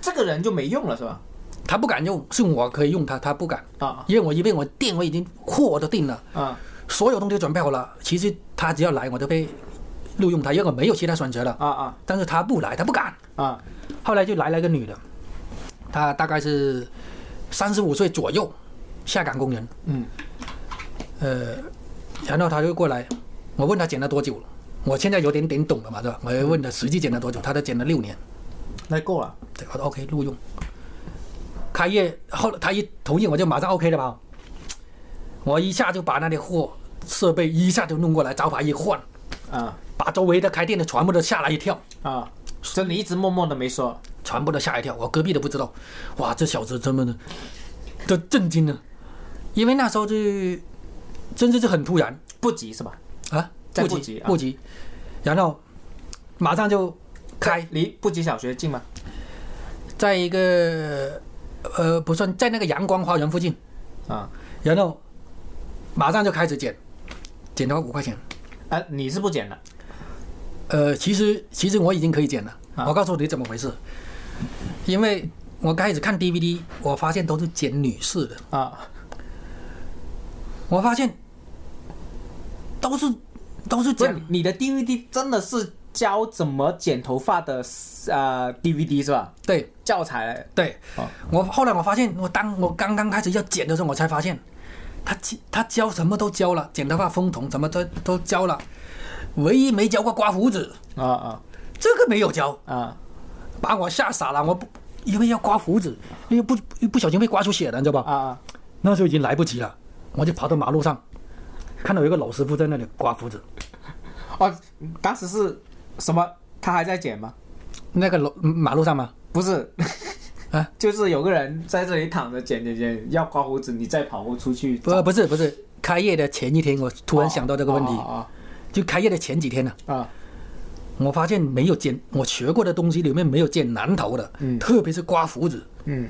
Speaker 1: 这个人就没用了是吧？
Speaker 2: 他不敢用，是我可以用他，他不敢，
Speaker 1: 啊。
Speaker 2: 因为我因为我店我已经货都定了，
Speaker 1: 啊。
Speaker 2: 所有东西都准备好了，其实他只要来我就被录用他，因为我没有其他选择了，
Speaker 1: 啊啊。
Speaker 2: 但是他不来，他不敢。
Speaker 1: 啊。
Speaker 2: 后来就来了一个女的，她大概是三十五岁左右，下岗工人。
Speaker 1: 嗯
Speaker 2: 呃，然后他就过来，我问他剪了多久了，我现在有点点懂了嘛，是吧？我就问他实际剪了多久，他都剪了六年。
Speaker 1: 那够了
Speaker 2: 对，我说 OK 录用。开业后，他一同意我就马上 OK 了吧？我一下就把那些货设备一下就弄过来，招牌一换，
Speaker 1: 啊
Speaker 2: 把周围的开店的全部都吓了一跳。
Speaker 1: 啊！所以你一直默默的没说
Speaker 2: 全部都吓一跳，我隔壁都不知道，哇，这小子真的都震惊了，因为那时候就真的是很突然
Speaker 1: 不急是吧？
Speaker 2: 啊，不
Speaker 1: 在不急啊。
Speaker 2: 不急，然后马上就开，
Speaker 1: 离不急小学近吗？
Speaker 2: 在一个呃不算在那个阳光花园附近，
Speaker 1: 啊。
Speaker 2: 然后马上就开始剪，剪到五块钱，
Speaker 1: 啊，你是不剪的？
Speaker 2: 呃，其实其实我已经可以剪了，
Speaker 1: 啊。
Speaker 2: 我告诉你怎么回事，因为我开始看 DVD，我发现都是剪女士的。
Speaker 1: 啊
Speaker 2: 我发现都是都是讲
Speaker 1: 不是你的 DVD 真的是教怎么剪头发的呃 DVD 是吧？
Speaker 2: 对。
Speaker 1: 教材。
Speaker 2: 对。
Speaker 1: 哦，
Speaker 2: 我后来我发现，我当我刚刚开始要剪的时候，我才发现他教他教什么都教了，剪头发、风筒什么都都教了，唯一没教过刮胡子，
Speaker 1: 啊啊。
Speaker 2: 这个没有教，
Speaker 1: 啊。
Speaker 2: 把我吓傻了。我不因为要刮胡子，因为不一不小心被刮出血了，你知道吧？
Speaker 1: 啊啊！
Speaker 2: 那时候已经来不及了，我就跑到马路上，看到有一个老师傅在那里刮胡子，
Speaker 1: 哦，当时是什么？他还在剪吗？
Speaker 2: 那个楼马路上吗？
Speaker 1: 不是，
Speaker 2: 啊，
Speaker 1: 就是有个人在这里躺着剪剪剪，要刮胡子，你再跑步出去找。
Speaker 2: 不不是不是，开业的前一天，我突然想到这个问题，
Speaker 1: 哦
Speaker 2: 就开业的前几天呢、
Speaker 1: 啊
Speaker 2: 我发现没有剪我学过的东西里面没有剪男头的，
Speaker 1: 嗯
Speaker 2: 特别是刮胡子，
Speaker 1: 嗯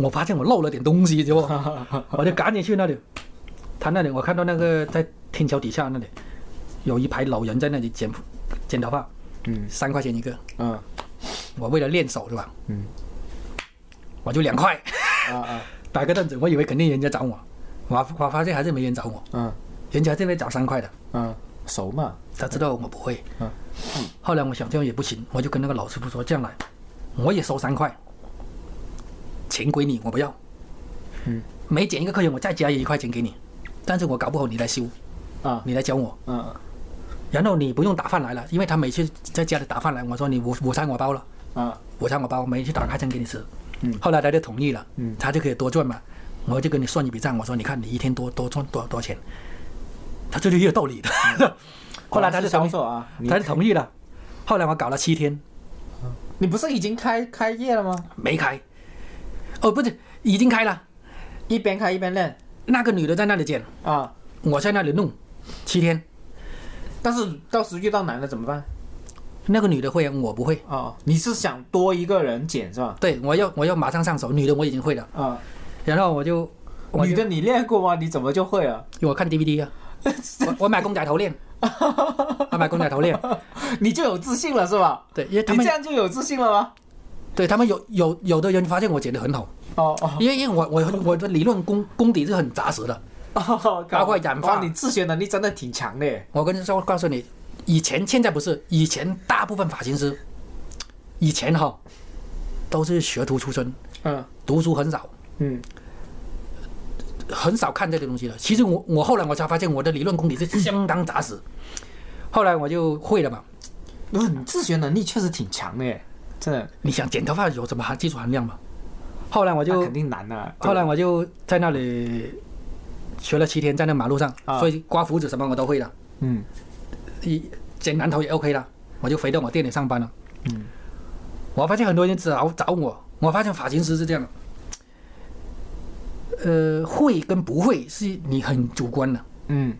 Speaker 2: 我发现我漏了点东西，结果我就赶紧去那里，他那里我看到那个在天桥底下那里有一排老人在那里剪剪头发，
Speaker 1: 嗯。
Speaker 2: 三块钱一个，
Speaker 1: 嗯。
Speaker 2: 我为了练手是吧？
Speaker 1: 嗯，
Speaker 2: 我就两块
Speaker 1: 啊啊。
Speaker 2: 摆个凳子，我以为肯定人家找我，我我发现还是没人找我，
Speaker 1: 嗯。
Speaker 2: 人家这边找三块的，
Speaker 1: 嗯，熟嘛，
Speaker 2: 他知道我不会。
Speaker 1: 嗯。
Speaker 2: 后来我想这样也不行，我就跟那个老师傅说这样来，我也收三块，钱归你，我不要。
Speaker 1: 嗯，
Speaker 2: 每减一个客人我再加一块钱给你，但是我搞不好你来修，
Speaker 1: 啊。
Speaker 2: 你来教我，
Speaker 1: 嗯
Speaker 2: 然后你不用打饭来了，因为他每次在家里打饭来，我说你午午餐我包了，
Speaker 1: 啊。
Speaker 2: 午餐我包，每次打开餐给你吃。
Speaker 1: 嗯。
Speaker 2: 后来他就同意了，
Speaker 1: 嗯。
Speaker 2: 他就可以多赚嘛，我就跟你算一笔账，我说你看你一天多多赚多少多少钱，他这就也有道理的。后来他就同意，
Speaker 1: 啊，
Speaker 2: 他就同意了。后来我搞了七天。
Speaker 1: 你不是已经开开业了吗？
Speaker 2: 没开，哦不是已经开了，
Speaker 1: 一边开一边练
Speaker 2: 那个女的在那里剪，
Speaker 1: 啊，
Speaker 2: 我在那里弄，七天，
Speaker 1: 但是到时遇到男的怎么办？
Speaker 2: 那个女的会，我不会。
Speaker 1: 哦，你是想多一个人剪是吧？
Speaker 2: 对，我要我要马上上手，女的我已经会了，
Speaker 1: 啊，
Speaker 2: 然后我就我就
Speaker 1: 女的你练过吗？你怎么就会了？
Speaker 2: 我看 DVD 啊，我我买公仔头练，我买公仔头练，
Speaker 1: 你就有自信了是吧？
Speaker 2: 对，因为他们
Speaker 1: 你这样就有自信了吗？
Speaker 2: 对他们有有有的人发现我剪得很好，
Speaker 1: 哦哦
Speaker 2: 因为因为我我我的理论功功底是很扎实的。
Speaker 1: 哦，
Speaker 2: 包括染发，
Speaker 1: 你自学能力真的挺强的。
Speaker 2: 我跟你说，告诉你，以前现在不是，以前大部分发型师，以前哈都是学徒出身，
Speaker 1: 嗯
Speaker 2: 读书很少，
Speaker 1: 嗯
Speaker 2: 很少看这些东西的。其实我我后来我才发现我的理论功底是相当扎实，后来我就会了嘛。
Speaker 1: 不是你自学能力确实挺强的耶，真的。
Speaker 2: 你想剪头发有什么含技术含量吗？后来我就
Speaker 1: 肯定难了。
Speaker 2: 后来我就在那里学了七天，在那马路上，
Speaker 1: 啊
Speaker 2: 所以刮胡子什么我都会了，
Speaker 1: 嗯
Speaker 2: 一剪男头也 OK 了，我就回到我店里上班了。
Speaker 1: 嗯
Speaker 2: 我发现很多人找找我，我发现发型师是这样的，呃，会跟不会是你很主观的，
Speaker 1: 嗯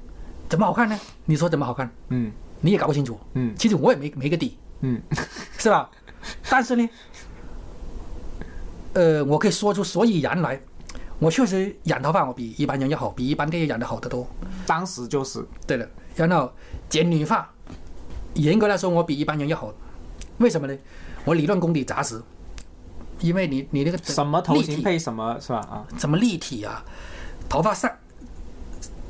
Speaker 2: 怎么好看呢？你说怎么好看，
Speaker 1: 嗯
Speaker 2: 你也搞不清楚。
Speaker 1: 嗯
Speaker 2: 其实我也没没个底，
Speaker 1: 嗯
Speaker 2: 是吧？但是呢，呃，我可以说出所以然来。我确实染头发我比一般人要好，比一般店染的好得多。
Speaker 1: 当时就是
Speaker 2: 对了，然后剪女发，严格来说我比一般人要好，为什么呢？我理论功底扎实，因为你你那个
Speaker 1: 什么头型配什么是吧？啊，
Speaker 2: 怎么立体啊，头发上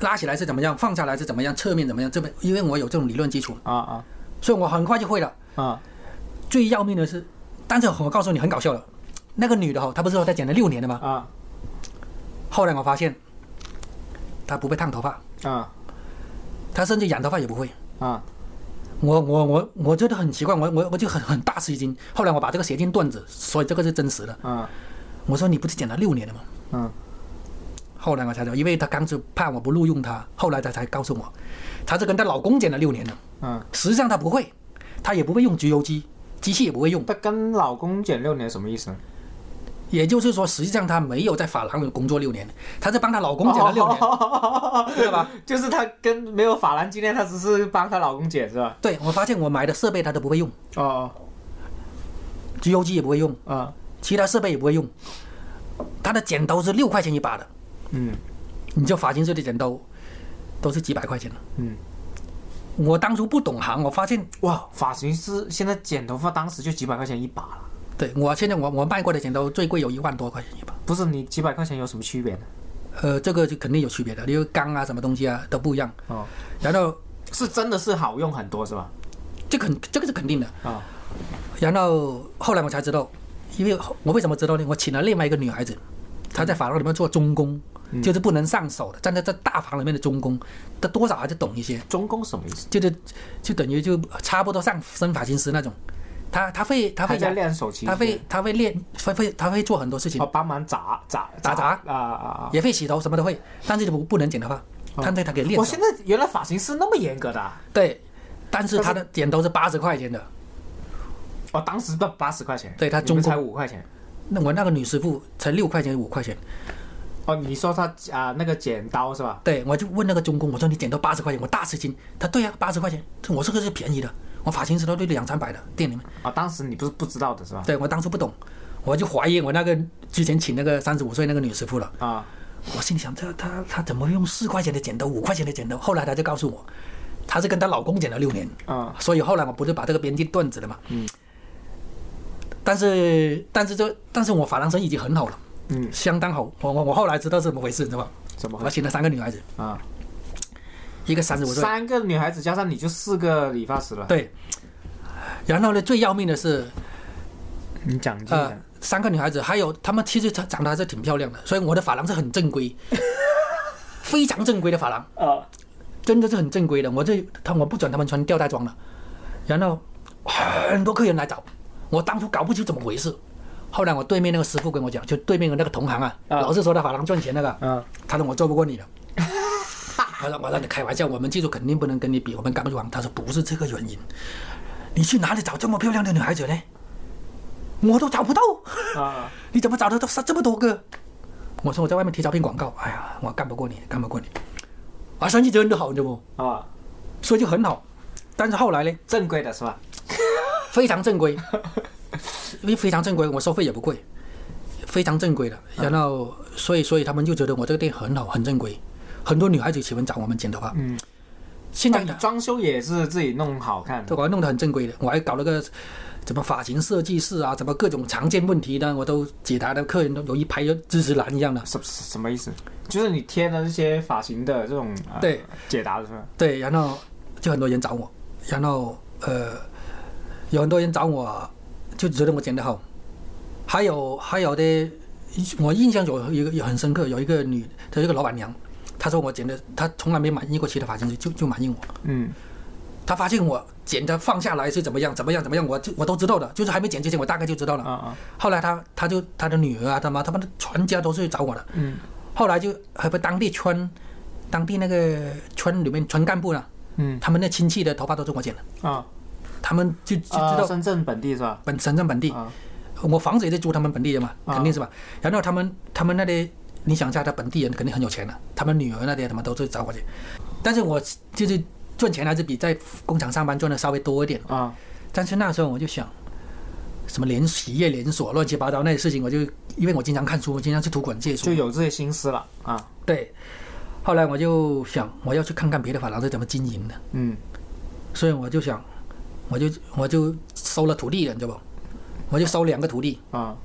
Speaker 2: 拉起来是怎么样，放下来是怎么样，侧面怎么样，这边因为我有这种理论基础，
Speaker 1: 啊啊
Speaker 2: 所以我很快就会了。
Speaker 1: 啊！
Speaker 2: 最要命的是，但是我告诉你很搞笑的，那个女的哈，她不是说她剪了六年的吗？
Speaker 1: 啊
Speaker 2: 后来我发现，她不会烫头发，
Speaker 1: 啊
Speaker 2: 她甚至染头发也不会。
Speaker 1: 啊！
Speaker 2: 我我我我觉得很奇怪，我我我就很很大吃一惊。后来我把这个写进段子，所以这个是真实的。
Speaker 1: 啊
Speaker 2: 我说你不是剪了六年了吗？
Speaker 1: 嗯
Speaker 2: 后来我才知道，因为她刚是怕我不录用她，后来她才告诉我，她是跟她老公剪了六年了。
Speaker 1: 嗯，
Speaker 2: 实际上她不会，她也不会用焗油机，机器也不会用。
Speaker 1: 她跟老公剪六年什么意思呢？
Speaker 2: 也就是说，实际上她没有在发廊里工作六年，她是帮她老公剪了六年，知道吧？
Speaker 1: 就是她跟没有法兰经验，她只是帮她老公剪是吧？
Speaker 2: 对我发现我买的设备她都不会用，
Speaker 1: 哦
Speaker 2: 焗油机也不会用，
Speaker 1: 哦啊
Speaker 2: 其他设备也不会用。她的剪刀是六块钱一把的，
Speaker 1: 嗯
Speaker 2: 你就发型师的剪刀都是几百块钱的。
Speaker 1: 嗯，
Speaker 2: 我当初不懂行，我发现，
Speaker 1: 哇，发型师现在剪头发当时就几百块钱一把了，
Speaker 2: 对我现在我我卖过的剪刀最贵有一万多块钱一把。
Speaker 1: 不是你几百块钱有什么区别呢？
Speaker 2: 呃，这个就肯定有区别的，因为钢啊什么东西啊都不一样。
Speaker 1: 哦，
Speaker 2: 然后
Speaker 1: 是真的是好用很多是吧？
Speaker 2: 这肯这个是肯定的。
Speaker 1: 啊
Speaker 2: 然后后来我才知道，因为我为什么知道呢？我请了另外一个女孩子，她在法廊里面做中工，就是不能上手的，站在这大房里面的中工，他多少还是懂一些，
Speaker 1: 中工什么意思？
Speaker 2: 就是就等于就差不多上升发型师那种。他他会她
Speaker 1: 还在
Speaker 2: 会
Speaker 1: 练手期，
Speaker 2: 她会他会练会会他会做很多事情
Speaker 1: 哦，，帮忙砸砸
Speaker 2: 砸砸
Speaker 1: 啊啊啊！
Speaker 2: 也会洗头，什么都会，但是就不不能剪头发，但是他给练
Speaker 1: 我现。在原来发型师那么严格的啊，
Speaker 2: 对，但是他的剪刀是八十块钱的。
Speaker 1: 哦，当时的八十块钱，
Speaker 2: 对他中工
Speaker 1: 才五块钱。
Speaker 2: 那我那个女师傅才六块钱五块钱，
Speaker 1: 哦，你说他啊、那个剪刀是吧？
Speaker 2: 对，我就问那个中工，我说你剪刀八十块钱，我大吃惊。他对呀、啊，八十块钱，我这个是便宜的，我发型师都对两三百的店里面。
Speaker 1: 啊、当时你不是不知道的是吧？
Speaker 2: 对我当初不懂，我就怀疑我那个之前请那个三十五岁那个女师傅了。
Speaker 1: 啊、
Speaker 2: 我心里想，这他他怎么用四块钱的剪刀，五块钱的剪刀？后来他就告诉我，她是跟她老公剪了六年，
Speaker 1: 啊
Speaker 2: 所以后来我不是把这个编辑断子了嘛。嗯。但是但是这但是我发廊生意已经很好了，
Speaker 1: 嗯，
Speaker 2: 相当好。我我我后来知道是怎么回事，你知道吧？
Speaker 1: 怎么回事
Speaker 2: 我请了三个女孩子，
Speaker 1: 啊？
Speaker 2: 一个三十五岁，
Speaker 1: 三个女孩子加上你就四个理发师了。
Speaker 2: 对。然后呢，最要命的是，
Speaker 1: 你讲这
Speaker 2: 呃，，三个女孩子，还有她们其实长得还是挺漂亮的，所以我的发廊是很正规，非常正规的发廊。
Speaker 1: 啊
Speaker 2: 真的是很正规的。我这他我不准他们穿吊带装了，然后很多客人来找，我当初搞不清怎么回事。后来我对面那个师傅跟我讲，就对面的那个同行啊，
Speaker 1: 啊
Speaker 2: 老是说他法郎赚钱那个，
Speaker 1: 嗯
Speaker 2: 他说我做不过你了。我说我让你开玩笑，我们技术肯定不能跟你比，我们赶不上。他说不是这个原因，你去哪里找这么漂亮的女孩子呢？我都找不到，
Speaker 1: 啊
Speaker 2: 你怎么找得到这么多个？我说我在外面贴招聘广告，哎呀，我干不过你，干不过你。啊，生意真的好，你知道不？
Speaker 1: 啊，
Speaker 2: 所以就很好。但是后来呢，
Speaker 1: 正规的是吧？
Speaker 2: 非常正规，因为非常正规，我收费也不贵，非常正规的。然后，所以所以他们就觉得我这个店很好，很正规，很多女孩子喜欢找我们剪头发。
Speaker 1: 嗯，
Speaker 2: 现在
Speaker 1: 你装修也是自己弄好看的。
Speaker 2: 我还弄得很正规的，我还搞了个怎么发型设计师啊，怎么各种常见问题呢，我都解答的，客人都有一排就知识栏一样的。
Speaker 1: 什什么意思？就是你贴了这些发型的这种、呃、
Speaker 2: 对
Speaker 1: 解答的是吧？
Speaker 2: 对，然后就很多人找我，然后呃，有很多人找我，就觉得我剪得好，还有还有的，我印象有一个也很深刻，有一个女的一个老板娘，她说我剪的，她从来没满意过其他发型师，就就满意我。
Speaker 1: 嗯
Speaker 2: 她发现我剪的放下来是怎么样，怎么样，怎么样，我就我都知道的，就是还没剪之前，我大概就知道了。
Speaker 1: 啊啊
Speaker 2: 后来她她就她的女儿啊，他妈他们的全家都是找我的。
Speaker 1: 嗯
Speaker 2: 后来就还不当地村，当地那个村里面村干部呢，
Speaker 1: 嗯
Speaker 2: 他们那亲戚的头发都是我剪的。
Speaker 1: 啊
Speaker 2: 他们就就知
Speaker 1: 啊！
Speaker 2: 道
Speaker 1: 深圳本地是吧？
Speaker 2: 本深圳本地，
Speaker 1: 啊
Speaker 2: 我房子也在租他们本地的嘛，
Speaker 1: 啊
Speaker 2: 肯定是吧？然后他们他们那里，你想一下，他本地人肯定很有钱了，他们女儿那里他们都是找我去，但是我就是赚钱还是比在工厂上班赚的稍微多一点。
Speaker 1: 啊
Speaker 2: 但是那时候我就想，什么连企业连锁乱七八糟那些事情，我就因为我经常看书，我经常去图书馆借书
Speaker 1: 就，有这些心思了啊。
Speaker 2: 对。后来我就想，我要去看看别的发廊是怎么经营的。
Speaker 1: 嗯
Speaker 2: 所以我就想，我就我就收了徒弟了，你知道不？我就收两个徒弟，
Speaker 1: 啊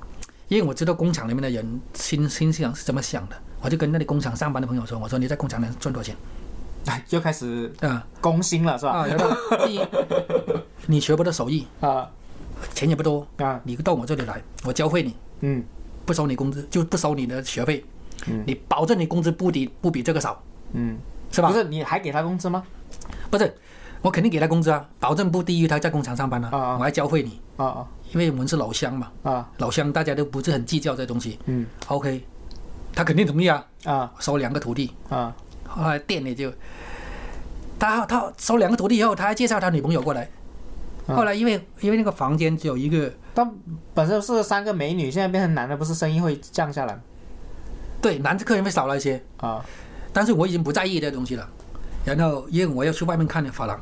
Speaker 2: 因为我知道工厂里面的人心心想是怎么想的，我就跟那里工厂上班的朋友说，我说你在工厂能赚多少钱
Speaker 1: 哎，就开始
Speaker 2: 啊
Speaker 1: 攻心了是吧？
Speaker 2: 啊？第一，你学不到手艺，
Speaker 1: 啊
Speaker 2: 钱也不多，
Speaker 1: 啊
Speaker 2: 你到我这里来，我教会你，
Speaker 1: 嗯
Speaker 2: 不收你工资，就不收你的学费，
Speaker 1: 嗯
Speaker 2: 你保证你工资不低不比这个少，
Speaker 1: 嗯，
Speaker 2: 是吧？
Speaker 1: 不是你还给他工资吗？
Speaker 2: 不是，我肯定给他工资啊，保证不低于他在工厂上班啊，
Speaker 1: 啊啊。
Speaker 2: 我还教会你，
Speaker 1: 啊啊。
Speaker 2: 因为我们是老乡嘛，
Speaker 1: 啊。
Speaker 2: 老乡大家都不是很计较这东西。
Speaker 1: 嗯。
Speaker 2: OK，他肯定同意啊，
Speaker 1: 啊。
Speaker 2: 收两个徒弟。
Speaker 1: 啊。
Speaker 2: 后来店里就，他他收两个徒弟以后，他还介绍他女朋友过来。
Speaker 1: 啊。
Speaker 2: 后来因为因为那个房间只有一个，
Speaker 1: 但本身是三个美女，现在变成男的，不是生意会降下来
Speaker 2: 对男的客人会少了一些，
Speaker 1: 啊。
Speaker 2: 但是我已经不在意这东西了。然后因为我要去外面看发廊，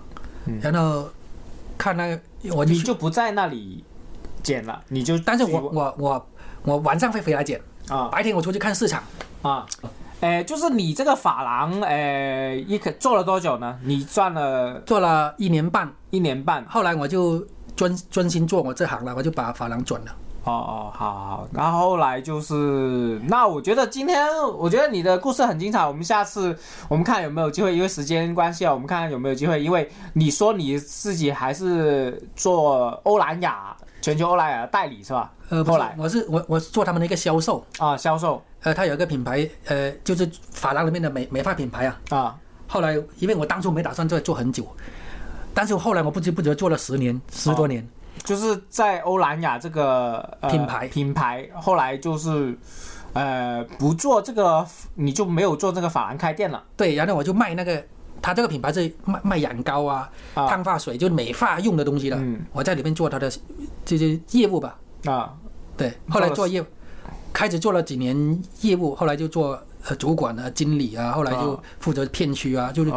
Speaker 1: 嗯
Speaker 2: 然后看那个我就
Speaker 1: 你，就不在那里剪了，你就
Speaker 2: 但是我我我我晚上会回来剪，
Speaker 1: 啊
Speaker 2: 白天我出去看市场。
Speaker 1: 啊，哎，就是你这个发廊，哎，一可做了多久呢？你赚了
Speaker 2: 做了一年半，
Speaker 1: 一年半。
Speaker 2: 后来我就专专心做我这行了，我就把发廊转了。
Speaker 1: 哦哦，好好好，然后后来就是，那我觉得今天我觉得你的故事很精彩，我们下次我们看有没有机会，因为时间关系啊，我们看看有没有机会，因为你说你自己还是做欧莱雅全球欧莱雅的代理是吧？
Speaker 2: 呃，
Speaker 1: 后来
Speaker 2: 我是我我是做他们的一个销售，
Speaker 1: 啊，销售
Speaker 2: 呃，他有一个品牌，呃，就是发廊里面的美美发品牌啊。
Speaker 1: 啊
Speaker 2: 后来因为我当初没打算做做很久，但是后来我不知不觉做了十年十多年。
Speaker 1: 就是在欧莱雅这个、呃、
Speaker 2: 品牌。
Speaker 1: 品牌，后来就是呃不做这个，你就没有做这个法兰开店了。
Speaker 2: 对，然后我就卖那个，他这个品牌是卖卖染膏啊、
Speaker 1: 啊。
Speaker 2: 烫发水，就是美发用的东西的。
Speaker 1: 嗯。
Speaker 2: 我在里面做他的这些业务吧。
Speaker 1: 啊。
Speaker 2: 对，后来做业务，开始做了几年业务，后来就做呃主管啊、经理啊，后来就
Speaker 1: 哦
Speaker 2: 负责片区啊，就是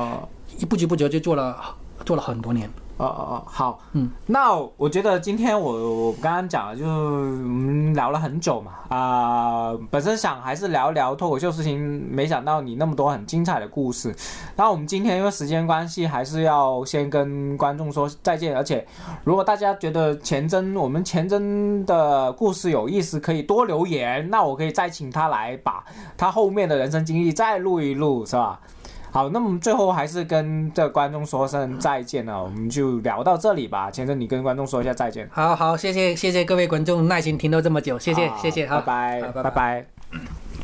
Speaker 2: 不知不觉就做了做了很多年。
Speaker 1: 哦哦哦，好，
Speaker 2: 嗯，
Speaker 1: 那我觉得今天我我刚刚讲了，就是我们聊了很久嘛，啊、本身想还是聊一聊脱口秀事情，没想到你那么多很精彩的故事。那我们今天因为时间关系，还是要先跟观众说再见。而且，如果大家觉得钱真我们钱真的故事有意思，可以多留言，那我可以再请他来把他后面的人生经历再录一录，是吧？好，那么最后还是跟这观众说声再见了，我们就聊到这里吧。先生，你跟观众说一下再见。
Speaker 2: 好好，谢谢谢谢各位观众耐心听到这么久，谢谢谢谢，好
Speaker 1: 拜拜，
Speaker 2: 好拜拜
Speaker 1: 拜拜